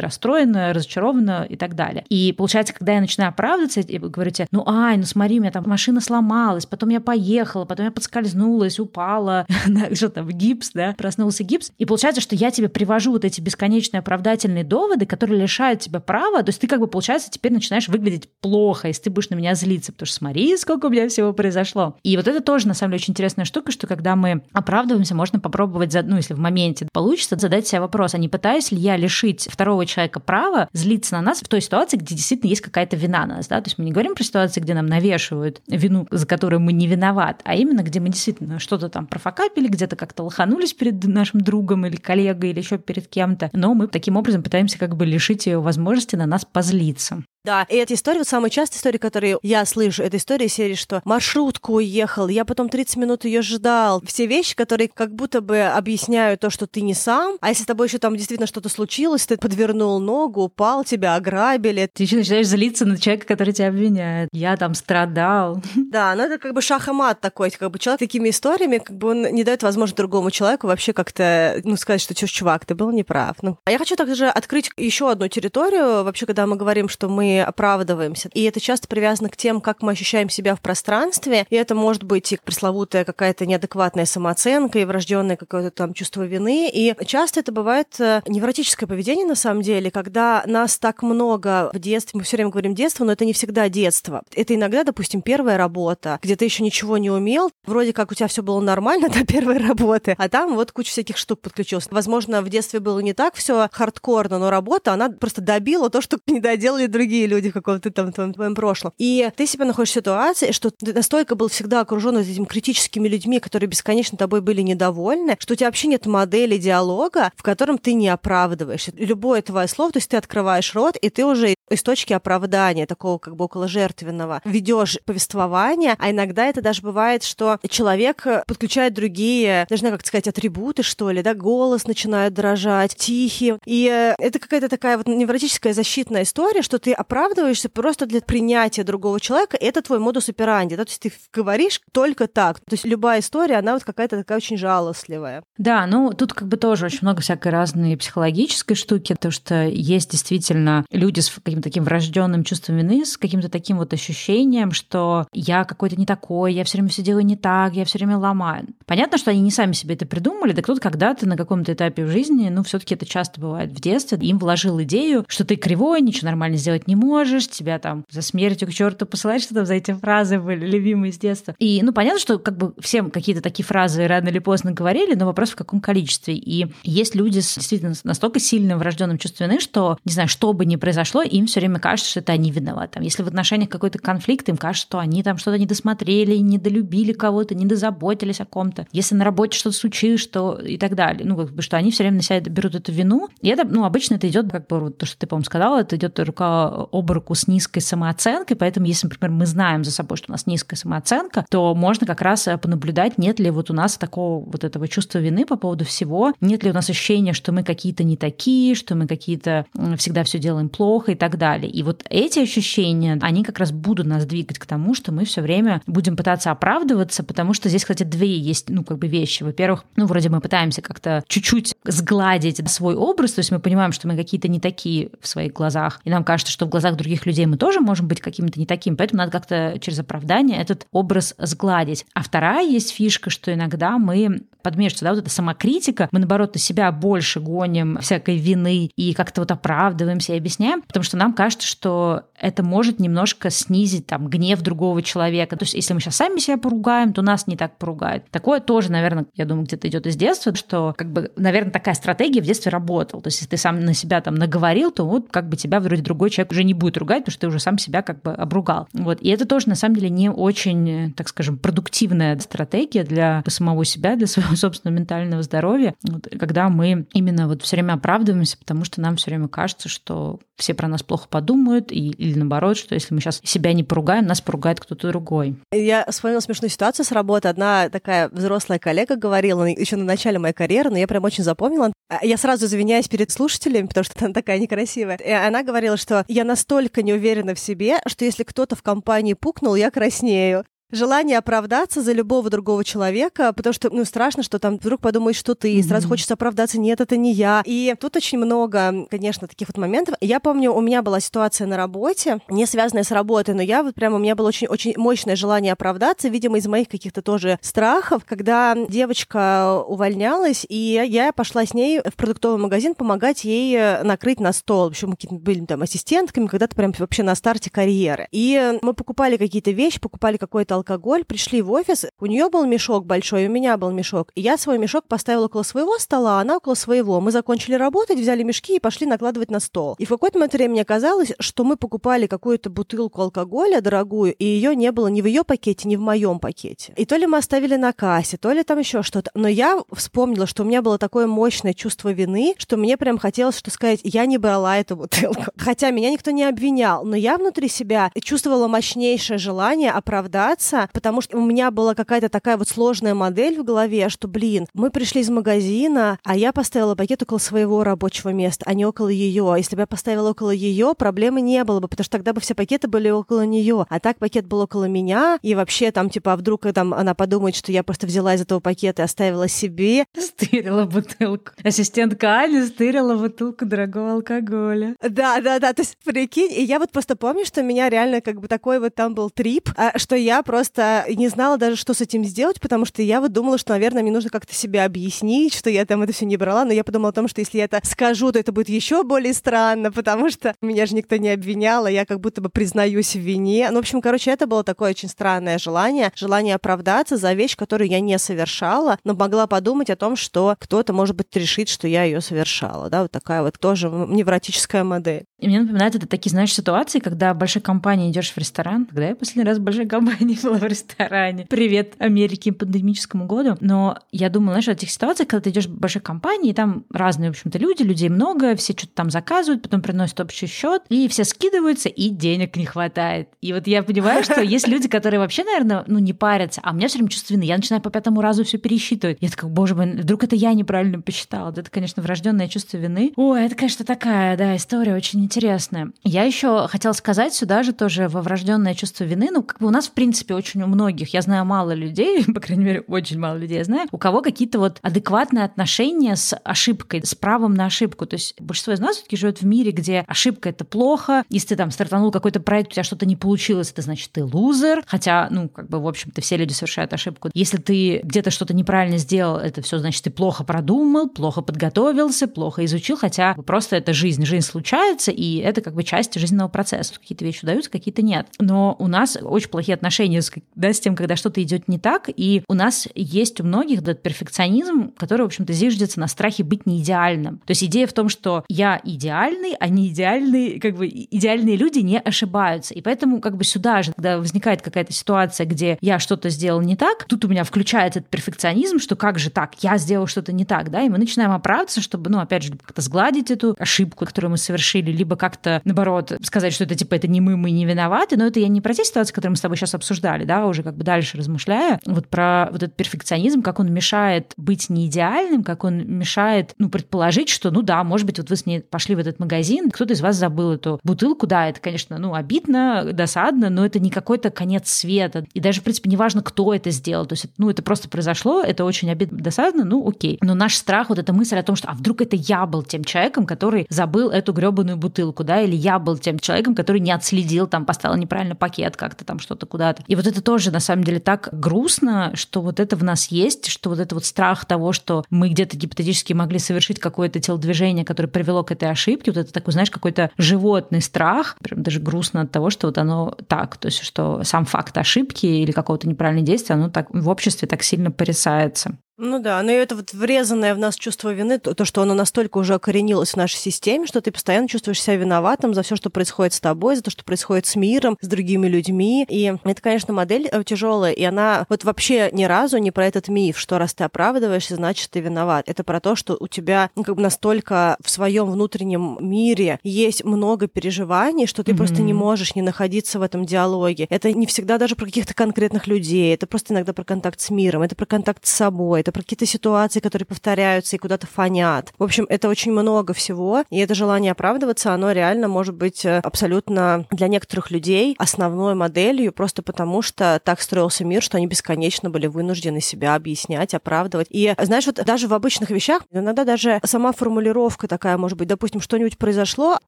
расстроена, разочарована и так далее. И получается, когда я начинаю оправдываться, я говорю тебе, ну, ай, ну смотри, у меня там машина сломалась, потом я поехала, потом я подскользнулась, упала, что там, гипс, да, проснулся гипс. И получается, что я тебе привожу вот эти бесконечные оправдательные доводы, которые лишают тебя права, то есть ты как бы, получается, теперь начинаешь выглядеть плохо, если ты будешь на меня злиться, потому что смотри, сколько у меня всего произошло. И вот это тоже, на самом деле, очень интересная штука, что когда мы оправдываемся, можно попробовать попробовать, ну, если в моменте получится, задать себе вопрос, а не пытаюсь ли я лишить второго человека права злиться на нас в той ситуации, где действительно есть какая-то вина на нас, да, то есть мы не говорим про ситуации, где нам навешивают вину, за которую мы не виноват, а именно где мы действительно что-то там профокапили, где-то как-то лоханулись перед нашим другом или коллегой или еще перед кем-то, но мы таким образом пытаемся как бы лишить ее возможности на нас позлиться. Да, и эта история, вот самая частая история, которую я слышу, это история серии, что маршрутку уехал, я потом 30 минут ее ждал. Все вещи, которые как будто бы объясняют то, что ты не сам, а если с тобой еще там действительно что-то случилось, ты подвернул ногу, упал, тебя ограбили. Ты еще начинаешь злиться на человека, который тебя обвиняет. Я там страдал. Да, но это как бы шах и мат такой, как бы человек такими историями, как бы он не дает возможность другому человеку вообще как-то, ну, сказать, что, чувак, ты был неправ. Ну, а я хочу также открыть еще одну территорию, вообще, когда мы говорим, что мы оправдываемся. И это часто привязано к тем, как мы ощущаем себя в пространстве. И это может быть и пресловутая какая-то неадекватная самооценка, и врожденное какое-то там чувство вины. И часто это бывает э, невротическое поведение на самом деле, когда нас так много в детстве, мы все время говорим детство, но это не всегда детство. Это иногда, допустим, первая работа, где ты еще ничего не умел, вроде как у тебя все было нормально до первой работы, а там вот куча всяких штук подключилась. Возможно, в детстве было не так все хардкорно, но работа, она просто добила то, что не доделали другие другие люди в каком-то там твоем, твоем прошлом. И ты себя находишь в ситуации, что ты настолько был всегда окружен этими критическими людьми, которые бесконечно тобой были недовольны, что у тебя вообще нет модели диалога, в котором ты не оправдываешь. Любое твое слово, то есть ты открываешь рот, и ты уже из точки оправдания, такого как бы около жертвенного, ведешь повествование, а иногда это даже бывает, что человек подключает другие, даже, как сказать, атрибуты, что ли, да, голос начинает дрожать, тихий. И э, это какая-то такая вот невротическая защитная история, что ты оправдываешься просто для принятия другого человека, это твой модус операнди, да, то есть ты говоришь только так. То есть любая история, она вот какая-то такая очень жалостливая. Да, ну тут как бы тоже очень много всякой разной психологической штуки, потому что есть действительно люди с каким-то таким врожденным чувством вины, с каким-то таким вот ощущением, что я какой-то не такой, я все время все делаю не так, я все время ломаю. Понятно, что они не сами себе это придумали, да кто-то когда-то на каком-то этапе в жизни, ну все-таки это часто бывает в детстве, им вложил идею, что ты кривой, ничего нормально сделать не можешь, тебя там за смертью к черту посылать, что там за эти фразы были любимые с детства. И ну понятно, что как бы всем какие-то такие фразы рано или поздно говорили, но вопрос в каком количестве. И есть люди с действительно настолько сильным врожденным чувством вины, что, не знаю, что бы ни произошло, им все время кажется, что это они виноваты. Если в отношениях какой-то конфликт, им кажется, что они там что-то недосмотрели, недолюбили кого-то, недозаботились о ком-то. Если на работе что-то случилось, что и так далее. Ну, как бы, что они все время на себя берут эту вину. И это, ну, обычно это идет, как бы, то, что ты, по-моему, сказала, это идет рука об руку с низкой самооценкой. Поэтому, если, например, мы знаем за собой, что у нас низкая самооценка, то можно как раз э, понаблюдать, нет ли вот у нас такого вот этого чувства вины по поводу всего, нет ли у нас ощущения, что мы какие-то не такие, что мы какие-то всегда все делаем плохо и так далее. И вот эти ощущения, они как раз будут нас двигать к тому, что мы все время будем пытаться оправдываться, потому что здесь, кстати, две есть, ну, как бы вещи. Во-первых, ну, вроде мы пытаемся как-то чуть-чуть сгладить свой образ, то есть мы понимаем, что мы какие-то не такие в своих глазах, и нам кажется, что в глазах других людей мы тоже можем быть какими-то не такими, поэтому надо как-то через оправдание этот образ сгладить. А вторая есть фишка, что иногда мы подмешивается, да, вот эта самокритика, мы, наоборот, на себя больше гоним всякой вины и как-то вот оправдываемся и объясняем, потому что нам кажется, что это может немножко снизить там гнев другого человека. То есть, если мы сейчас сами себя поругаем, то нас не так поругают. Такое тоже, наверное, я думаю, где-то идет из детства, что, как бы, наверное, такая стратегия в детстве работала. То есть, если ты сам на себя там наговорил, то вот как бы тебя вроде другой человек уже не будет ругать, потому что ты уже сам себя как бы обругал. Вот. И это тоже, на самом деле, не очень, так скажем, продуктивная стратегия для самого себя, для своего собственного ментального здоровья, вот, когда мы именно вот все время оправдываемся, потому что нам все время кажется, что все про нас плохо подумают, и, или наоборот, что если мы сейчас себя не поругаем, нас поругает кто-то другой. Я вспомнила смешную ситуацию с работы. Одна такая взрослая коллега говорила еще на начале моей карьеры, но я прям очень запомнила. А, я сразу извиняюсь перед слушателями, потому что она такая некрасивая. И она говорила, что я настолько не уверена в себе, что если кто-то в компании пукнул, я краснею желание оправдаться за любого другого человека, потому что, ну, страшно, что там вдруг подумают, что ты, mm-hmm. сразу хочется оправдаться, нет, это не я. И тут очень много, конечно, таких вот моментов. Я помню, у меня была ситуация на работе, не связанная с работой, но я вот прямо, у меня было очень-очень мощное желание оправдаться, видимо, из моих каких-то тоже страхов, когда девочка увольнялась, и я пошла с ней в продуктовый магазин помогать ей накрыть на стол. В общем, мы были там ассистентками, когда-то прям вообще на старте карьеры. И мы покупали какие-то вещи, покупали какой-то алкоголь, пришли в офис, у нее был мешок большой, у меня был мешок, и я свой мешок поставила около своего стола, а она около своего. Мы закончили работать, взяли мешки и пошли накладывать на стол. И в какой-то момент времени оказалось, что мы покупали какую-то бутылку алкоголя дорогую, и ее не было ни в ее пакете, ни в моем пакете. И то ли мы оставили на кассе, то ли там еще что-то. Но я вспомнила, что у меня было такое мощное чувство вины, что мне прям хотелось что сказать, я не брала эту бутылку. Хотя меня никто не обвинял, но я внутри себя чувствовала мощнейшее желание оправдаться бояться, потому что у меня была какая-то такая вот сложная модель в голове, что, блин, мы пришли из магазина, а я поставила пакет около своего рабочего места, а не около ее. Если бы я поставила около ее, проблемы не было бы, потому что тогда бы все пакеты были около нее. А так пакет был около меня, и вообще там, типа, а вдруг там она подумает, что я просто взяла из этого пакета и оставила себе. Стырила бутылку. Ассистентка Аня стырила бутылку дорогого алкоголя. Да, да, да, то есть прикинь, и я вот просто помню, что у меня реально как бы такой вот там был трип, а, что я просто просто не знала даже, что с этим сделать, потому что я вот думала, что, наверное, мне нужно как-то себе объяснить, что я там это все не брала, но я подумала о том, что если я это скажу, то это будет еще более странно, потому что меня же никто не обвинял, а я как будто бы признаюсь в вине. Ну, в общем, короче, это было такое очень странное желание, желание оправдаться за вещь, которую я не совершала, но могла подумать о том, что кто-то, может быть, решит, что я ее совершала, да, вот такая вот тоже невротическая модель. И мне напоминает это такие, знаешь, ситуации, когда в большой компании идешь в ресторан. Когда я последний раз в большой компании была в ресторане. Привет Америке пандемическому году. Но я думаю, знаешь, о этих ситуациях, когда ты идешь в большой компании, и там разные, в общем-то, люди, людей много, все что-то там заказывают, потом приносят общий счет, и все скидываются, и денег не хватает. И вот я понимаю, что есть люди, которые вообще, наверное, ну, не парятся, а у меня все время чувство вины. Я начинаю по пятому разу все пересчитывать. Я такая, боже мой, вдруг это я неправильно посчитала. Это, конечно, врожденное чувство вины. Ой, это, конечно, такая, да, история очень интересная. Я еще хотела сказать сюда же тоже во врожденное чувство вины. Ну, как бы у нас, в принципе, очень у многих, я знаю мало людей, по крайней мере, очень мало людей я знаю, у кого какие-то вот адекватные отношения с ошибкой, с правом на ошибку. То есть большинство из нас все-таки живет в мире, где ошибка это плохо. Если ты там стартанул какой-то проект, у тебя что-то не получилось, это значит ты лузер. Хотя, ну, как бы, в общем-то, все люди совершают ошибку. Если ты где-то что-то неправильно сделал, это все значит ты плохо продумал, плохо подготовился, плохо изучил, хотя просто это жизнь. Жизнь случается, и это как бы часть жизненного процесса. Какие-то вещи удаются, какие-то нет. Но у нас очень плохие отношения с, да, с тем, когда что-то идет не так, и у нас есть у многих этот перфекционизм, который, в общем-то, зиждется на страхе быть не идеальным. То есть идея в том, что я идеальный, а не идеальный, как бы идеальные люди не ошибаются. И поэтому как бы сюда же, когда возникает какая-то ситуация, где я что-то сделал не так, тут у меня включается этот перфекционизм, что как же так, я сделал что-то не так, да, и мы начинаем оправдываться, чтобы, ну, опять же, как-то сгладить эту ошибку, которую мы совершили, либо как-то, наоборот, сказать, что это типа это не мы, мы не виноваты, но это я не про те ситуации, которые мы с тобой сейчас обсуждали, да, уже как бы дальше размышляя, вот про вот этот перфекционизм, как он мешает быть не идеальным, как он мешает, ну, предположить, что, ну да, может быть, вот вы с ней пошли в этот магазин, кто-то из вас забыл эту бутылку, да, это, конечно, ну, обидно, досадно, но это не какой-то конец света. И даже, в принципе, неважно, кто это сделал. То есть, ну, это просто произошло, это очень обидно, досадно, ну, окей. Но наш страх, вот эта мысль о том, что, а вдруг это я был тем человеком, который забыл эту гребаную бутылку, да, или я был тем человеком, который не отследил, там, поставил неправильно пакет как-то там что-то куда-то. И вот это тоже, на самом деле, так грустно, что вот это в нас есть, что вот это вот страх того, что мы где-то гипотетически могли совершить какое-то телодвижение, которое привело к этой ошибке, вот это такой, знаешь, какой-то животный страх, прям даже грустно от того, что вот оно так, то есть что сам факт ошибки или какого-то неправильного действия, оно так в обществе так сильно порицается. Ну да, но это вот врезанное в нас чувство вины, то, то, что оно настолько уже окоренилось в нашей системе, что ты постоянно чувствуешь себя виноватым за все, что происходит с тобой, за то, что происходит с миром, с другими людьми. И это, конечно, модель э, тяжелая, и она вот вообще ни разу не про этот миф, что раз ты оправдываешься, значит, ты виноват. Это про то, что у тебя ну, как бы настолько в своем внутреннем мире есть много переживаний, что ты mm-hmm. просто не можешь не находиться в этом диалоге. Это не всегда даже про каких-то конкретных людей, это просто иногда про контакт с миром, это про контакт с собой, это про какие-то ситуации, которые повторяются и куда-то фонят. В общем, это очень много всего, и это желание оправдываться, оно реально может быть э, абсолютно для некоторых людей основной моделью, просто потому что так строился мир, что они бесконечно были вынуждены себя объяснять, оправдывать. И знаешь, вот даже в обычных вещах иногда даже сама формулировка такая может быть, допустим, что-нибудь произошло,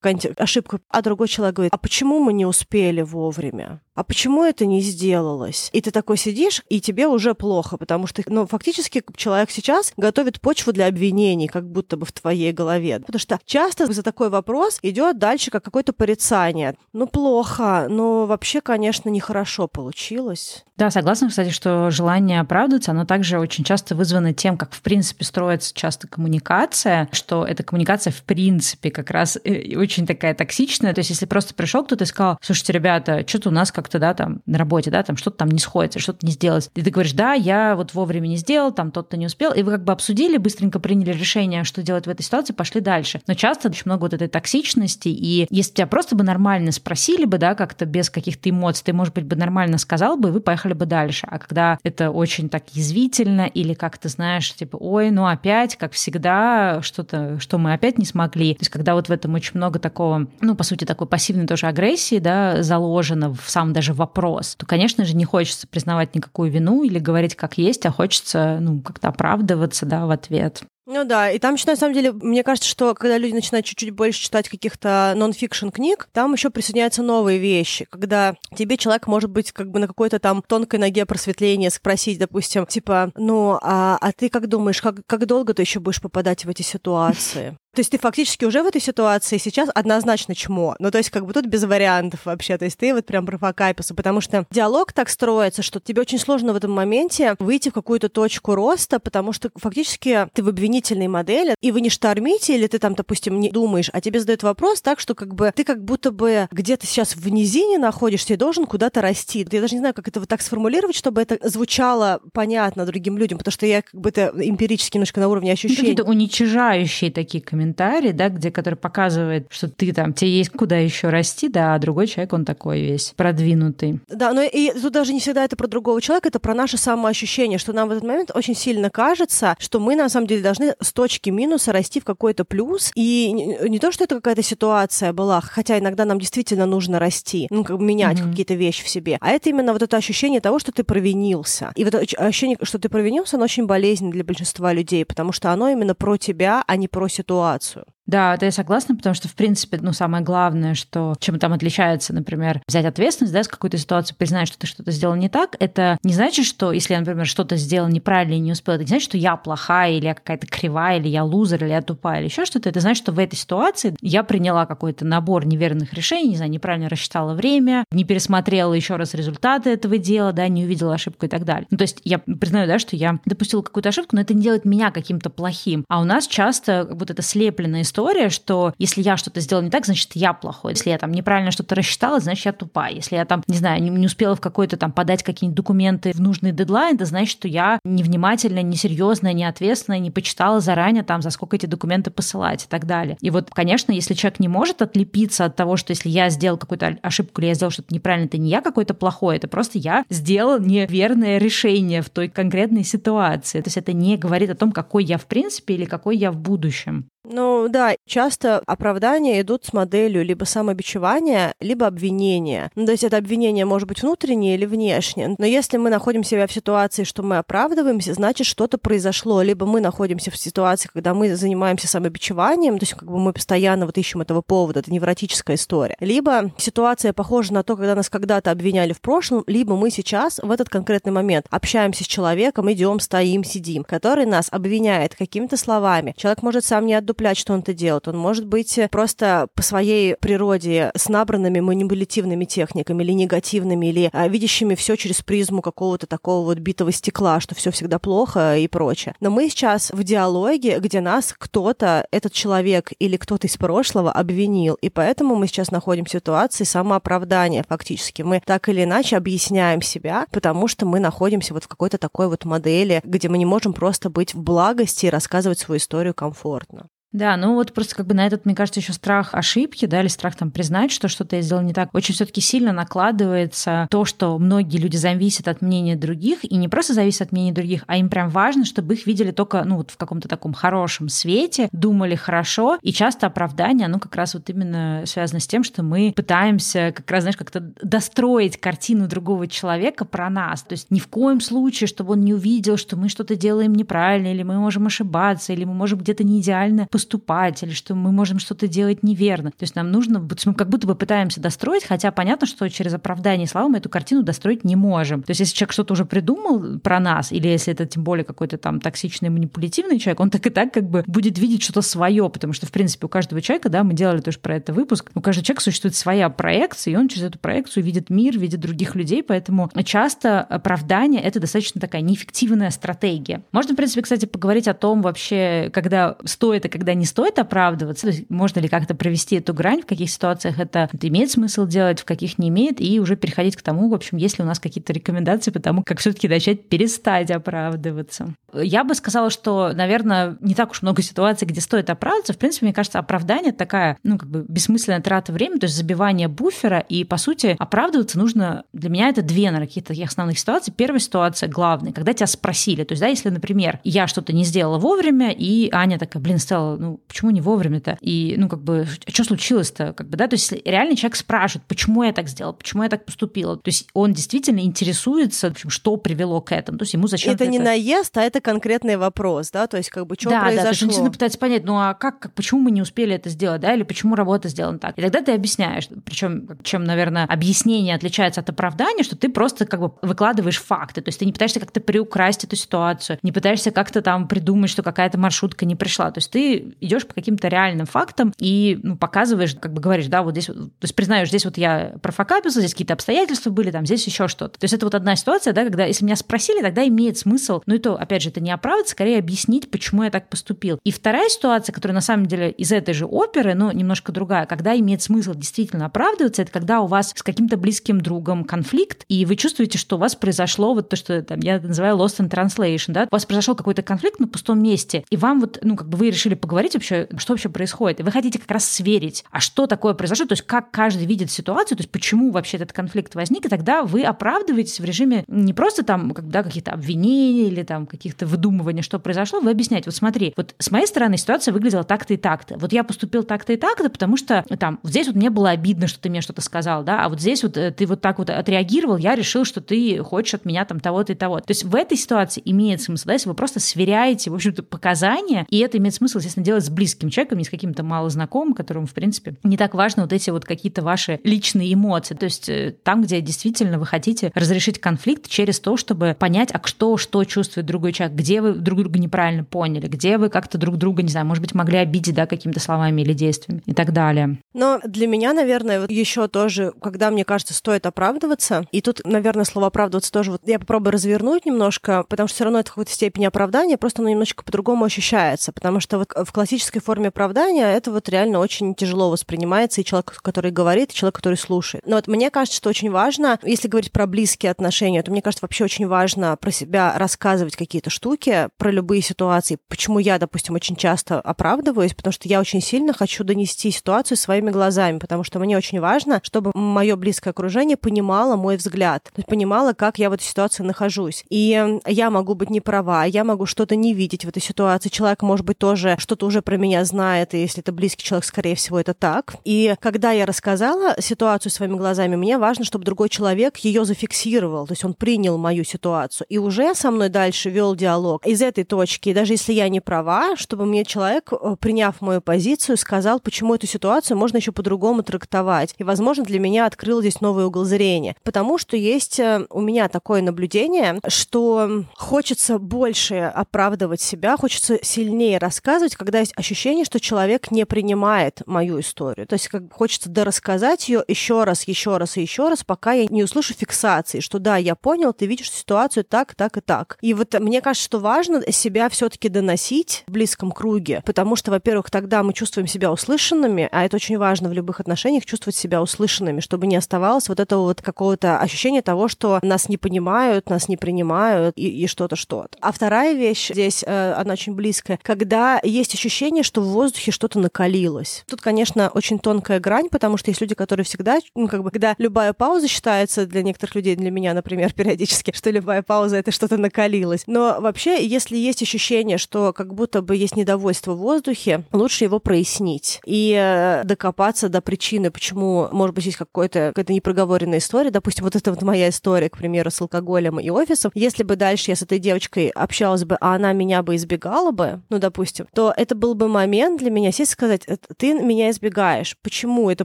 какая-нибудь ошибка, а другой человек говорит, а почему мы не успели вовремя? А почему это не сделалось? И ты такой сидишь, и тебе уже плохо, потому что, ну, фактически человек сейчас готовит почву для обвинений, как будто бы в твоей голове. Потому что часто за такой вопрос идет дальше как какое-то порицание. Ну, плохо, но вообще, конечно, нехорошо получилось. Да, согласна, кстати, что желание оправдываться, оно также очень часто вызвано тем, как, в принципе, строится часто коммуникация, что эта коммуникация, в принципе, как раз э, очень такая токсичная. То есть, если просто пришел кто-то и сказал, слушайте, ребята, что-то у нас как как-то, да, там, на работе, да, там что-то там не сходится, что-то не сделать. И ты говоришь, да, я вот вовремя не сделал, там тот-то не успел, и вы как бы обсудили, быстренько приняли решение, что делать в этой ситуации, пошли дальше. Но часто очень много вот этой токсичности, и если тебя просто бы нормально спросили бы, да, как-то без каких-то эмоций, ты, может быть, бы нормально сказал бы, и вы поехали бы дальше. А когда это очень так язвительно или как-то, знаешь, типа, ой, ну опять, как всегда, что-то, что мы опять не смогли. То есть когда вот в этом очень много такого, ну, по сути, такой пассивной тоже агрессии, да, заложено в самом даже вопрос, то, конечно же, не хочется признавать никакую вину или говорить как есть, а хочется, ну, как-то оправдываться, да, в ответ. Ну да, и там еще на самом деле, мне кажется, что когда люди начинают чуть-чуть больше читать каких-то нон-фикшн книг, там еще присоединяются новые вещи, когда тебе человек может быть как бы на какой-то там тонкой ноге просветления спросить, допустим, типа, ну, а, а ты как думаешь, как, как долго ты еще будешь попадать в эти ситуации? То есть ты фактически уже в этой ситуации сейчас однозначно чмо. Ну, то есть как бы тут без вариантов вообще. То есть ты вот прям по кайпусу, потому что диалог так строится, что тебе очень сложно в этом моменте выйти в какую-то точку роста, потому что фактически ты в обвинительной модели, и вы не штормите, или ты там, допустим, не думаешь, а тебе задают вопрос так, что как бы ты как будто бы где-то сейчас в низине находишься и должен куда-то расти. Я даже не знаю, как это вот так сформулировать, чтобы это звучало понятно другим людям, потому что я как бы это эмпирически немножко на уровне ощущений. Какие-то уничижающие такие комментарии да, где, который показывает, что ты там, тебе есть куда еще расти, да, а другой человек, он такой весь продвинутый. Да, но и тут даже не всегда это про другого человека, это про наше самоощущение, что нам в этот момент очень сильно кажется, что мы на самом деле должны с точки минуса расти в какой-то плюс, и не, то, что это какая-то ситуация была, хотя иногда нам действительно нужно расти, ну, как бы менять mm-hmm. какие-то вещи в себе, а это именно вот это ощущение того, что ты провинился. И вот ощущение, что ты провинился, оно очень болезненно для большинства людей, потому что оно именно про тебя, а не про ситуацию. Да, это я согласна, потому что, в принципе, ну, самое главное, что чем там отличается, например, взять ответственность, да, с какой-то ситуации, признать, что ты что-то сделал не так, это не значит, что если я, например, что-то сделал неправильно и не успел, это не значит, что я плохая, или я какая-то кривая, или я лузер, или я тупая, или еще что-то. Это значит, что в этой ситуации я приняла какой-то набор неверных решений, не знаю, неправильно рассчитала время, не пересмотрела еще раз результаты этого дела, да, не увидела ошибку и так далее. Ну, то есть я признаю, да, что я допустила какую-то ошибку, но это не делает меня каким-то плохим. А у нас часто вот эта слепленная история история, что если я что-то сделала не так, значит, я плохой. Если я там неправильно что-то рассчитала, значит, я тупая. Если я там, не знаю, не, не успела в какой-то там подать какие-нибудь документы в нужный дедлайн, это значит, что я невнимательная, несерьезная, неответственная, не почитала заранее там, за сколько эти документы посылать и так далее. И вот, конечно, если человек не может отлепиться от того, что если я сделал какую-то ошибку или я сделал что-то неправильно, это не я какой-то плохой, это просто я сделал неверное решение в той конкретной ситуации. То есть это не говорит о том, какой я в принципе или какой я в будущем. Ну да, часто оправдания идут с моделью либо самобичевания, либо обвинения. Ну, то есть это обвинение может быть внутреннее или внешнее. Но если мы находим себя в ситуации, что мы оправдываемся, значит что-то произошло. Либо мы находимся в ситуации, когда мы занимаемся самобичеванием, то есть как бы мы постоянно вот ищем этого повода, это невротическая история. Либо ситуация похожа на то, когда нас когда-то обвиняли в прошлом, либо мы сейчас в этот конкретный момент общаемся с человеком, идем, стоим, сидим, который нас обвиняет какими-то словами. Человек может сам не отдупляться отдуплять, что он это делает. Он может быть просто по своей природе с набранными манипулятивными техниками или негативными, или а, видящими все через призму какого-то такого вот битого стекла, что все всегда плохо и прочее. Но мы сейчас в диалоге, где нас кто-то, этот человек или кто-то из прошлого обвинил, и поэтому мы сейчас находимся в ситуации самооправдания фактически. Мы так или иначе объясняем себя, потому что мы находимся вот в какой-то такой вот модели, где мы не можем просто быть в благости и рассказывать свою историю комфортно. Да, ну вот просто как бы на этот, мне кажется, еще страх ошибки, да, или страх там признать, что что-то я сделал не так, очень все-таки сильно накладывается то, что многие люди зависят от мнения других, и не просто зависят от мнения других, а им прям важно, чтобы их видели только, ну, вот в каком-то таком хорошем свете, думали хорошо, и часто оправдание, оно как раз вот именно связано с тем, что мы пытаемся как раз, знаешь, как-то достроить картину другого человека про нас, то есть ни в коем случае, чтобы он не увидел, что мы что-то делаем неправильно, или мы можем ошибаться, или мы можем где-то не идеально поступать, или что мы можем что-то делать неверно. То есть нам нужно, мы как будто бы пытаемся достроить, хотя понятно, что через оправдание слова мы эту картину достроить не можем. То есть если человек что-то уже придумал про нас, или если это тем более какой-то там токсичный, манипулятивный человек, он так и так как бы будет видеть что-то свое, потому что, в принципе, у каждого человека, да, мы делали тоже про это выпуск, у каждого человека существует своя проекция, и он через эту проекцию видит мир, видит других людей, поэтому часто оправдание — это достаточно такая неэффективная стратегия. Можно, в принципе, кстати, поговорить о том вообще, когда стоит и когда когда не стоит оправдываться, то есть можно ли как-то провести эту грань, в каких ситуациях это, имеет смысл делать, в каких не имеет, и уже переходить к тому, в общем, есть ли у нас какие-то рекомендации по тому, как все-таки начать перестать оправдываться. Я бы сказала, что, наверное, не так уж много ситуаций, где стоит оправдываться. В принципе, мне кажется, оправдание такая, ну, как бы бессмысленная трата времени, то есть забивание буфера, и, по сути, оправдываться нужно, для меня это две, наверное, какие-то таких основных ситуаций. Первая ситуация главная, когда тебя спросили, то есть, да, если, например, я что-то не сделала вовремя, и Аня такая, блин, стала ну, почему не вовремя-то? И, ну, как бы, а что случилось-то? Как бы, да, то есть реально человек спрашивает, почему я так сделал, почему я так поступила. То есть он действительно интересуется, в общем, что привело к этому. То есть ему зачем Это не наезд, а это конкретный вопрос, да? То есть как бы что да, произошло? Да, то есть действительно пытается понять, ну а как, как, почему мы не успели это сделать, да, или почему работа сделана так. И тогда ты объясняешь, причем чем, наверное, объяснение отличается от оправдания, что ты просто как бы выкладываешь факты, то есть ты не пытаешься как-то приукрасть эту ситуацию, не пытаешься как-то там придумать, что какая-то маршрутка не пришла. То есть ты идешь по каким-то реальным фактам и ну, показываешь, как бы говоришь, да, вот здесь, то есть признаешь, здесь вот я профокапился, здесь какие-то обстоятельства были, там здесь еще что-то. То есть это вот одна ситуация, да, когда если меня спросили, тогда имеет смысл, ну и то, опять же, это не оправдаться, скорее объяснить, почему я так поступил. И вторая ситуация, которая на самом деле из этой же оперы, но немножко другая, когда имеет смысл действительно оправдываться, это когда у вас с каким-то близким другом конфликт, и вы чувствуете, что у вас произошло вот то, что там, я называю lost in translation, да, у вас произошел какой-то конфликт на пустом месте, и вам вот, ну, как бы вы решили поговорить вообще, что вообще происходит, и вы хотите как раз сверить, а что такое произошло, то есть как каждый видит ситуацию, то есть почему вообще этот конфликт возник, и тогда вы оправдываетесь в режиме не просто там, когда какие-то обвинения или там каких-то выдумывания, что произошло, вы объясняете, вот смотри, вот с моей стороны ситуация выглядела так-то и так-то, вот я поступил так-то и так-то, потому что там вот здесь вот мне было обидно, что ты мне что-то сказал, да, а вот здесь вот э, ты вот так вот отреагировал, я решил, что ты хочешь от меня там того-то и того. То есть в этой ситуации имеет смысл, да, если вы просто сверяете, в общем-то, показания, и это имеет смысл, естественно, делать с близким человеком, не с каким-то малознакомым, которому, в принципе, не так важно вот эти вот какие-то ваши личные эмоции. То есть э, там, где действительно вы хотите разрешить конфликт через то, чтобы понять, а кто что чувствует другой человек, где вы друг друга неправильно поняли, где вы как-то друг друга, не знаю, может быть, могли обидеть, да, какими-то словами или действиями и так далее. Но для меня, наверное, вот еще тоже, когда мне кажется, стоит оправдываться, и тут, наверное, слово оправдываться тоже, вот я попробую развернуть немножко, потому что все равно это в какой-то степени оправдание, просто оно немножечко по-другому ощущается, потому что вот в классической форме оправдания это вот реально очень тяжело воспринимается и человек, который говорит, и человек, который слушает. Но вот мне кажется, что очень важно, если говорить про близкие отношения, то мне кажется, вообще очень важно про себя рассказывать какие-то штуки, про любые ситуации, почему я, допустим, очень часто оправдываюсь, потому что я очень сильно хочу донести ситуацию своими глазами, потому что мне очень важно, чтобы мое близкое окружение понимало мой взгляд, понимало, как я в этой ситуации нахожусь. И я могу быть не права, я могу что-то не видеть в этой ситуации. Человек, может быть, тоже что-то уже про меня знает, и если это близкий человек, скорее всего, это так. И когда я рассказала ситуацию своими глазами, мне важно, чтобы другой человек ее зафиксировал, то есть он принял мою ситуацию и уже со мной дальше вел диалог из этой точки. Даже если я не права, чтобы мне человек, э, приняв мою позицию, сказал, почему эту ситуацию можно еще по-другому трактовать. И, возможно, для меня открыл здесь новый угол зрения. Потому что есть э, у меня такое наблюдение, что хочется больше оправдывать себя, хочется сильнее рассказывать, когда есть ощущение, что человек не принимает мою историю. То есть как хочется дорассказать ее еще раз, еще раз и еще раз, пока я не услышу фиксации, что да, я понял, ты видишь ситуацию так, так и так. И вот мне кажется, что важно себя все-таки доносить в близком круге, потому что, во-первых, тогда мы чувствуем себя услышанными, а это очень важно в любых отношениях, чувствовать себя услышанными, чтобы не оставалось вот этого вот какого-то ощущения того, что нас не понимают, нас не принимают и, и что-то, что-то. А вторая вещь здесь, э, она очень близкая, когда есть ощущение, что в воздухе что-то накалилось. Тут, конечно, очень тонкая грань, потому что есть люди, которые всегда, ну, как бы, когда любая пауза считается для некоторых людей, для меня, например, периодически, что любая пауза — это что-то накалилось. Но вообще, если есть ощущение, что как будто бы есть недовольство в воздухе, лучше его прояснить и э, докопаться до причины, почему, может быть, есть какая-то непроговоренная история. Допустим, вот это вот моя история, к примеру, с алкоголем и офисом. Если бы дальше я с этой девочкой общалась бы, а она меня бы избегала бы, ну, допустим, то это был бы момент для меня сесть и сказать, ты меня избегаешь. Почему? Это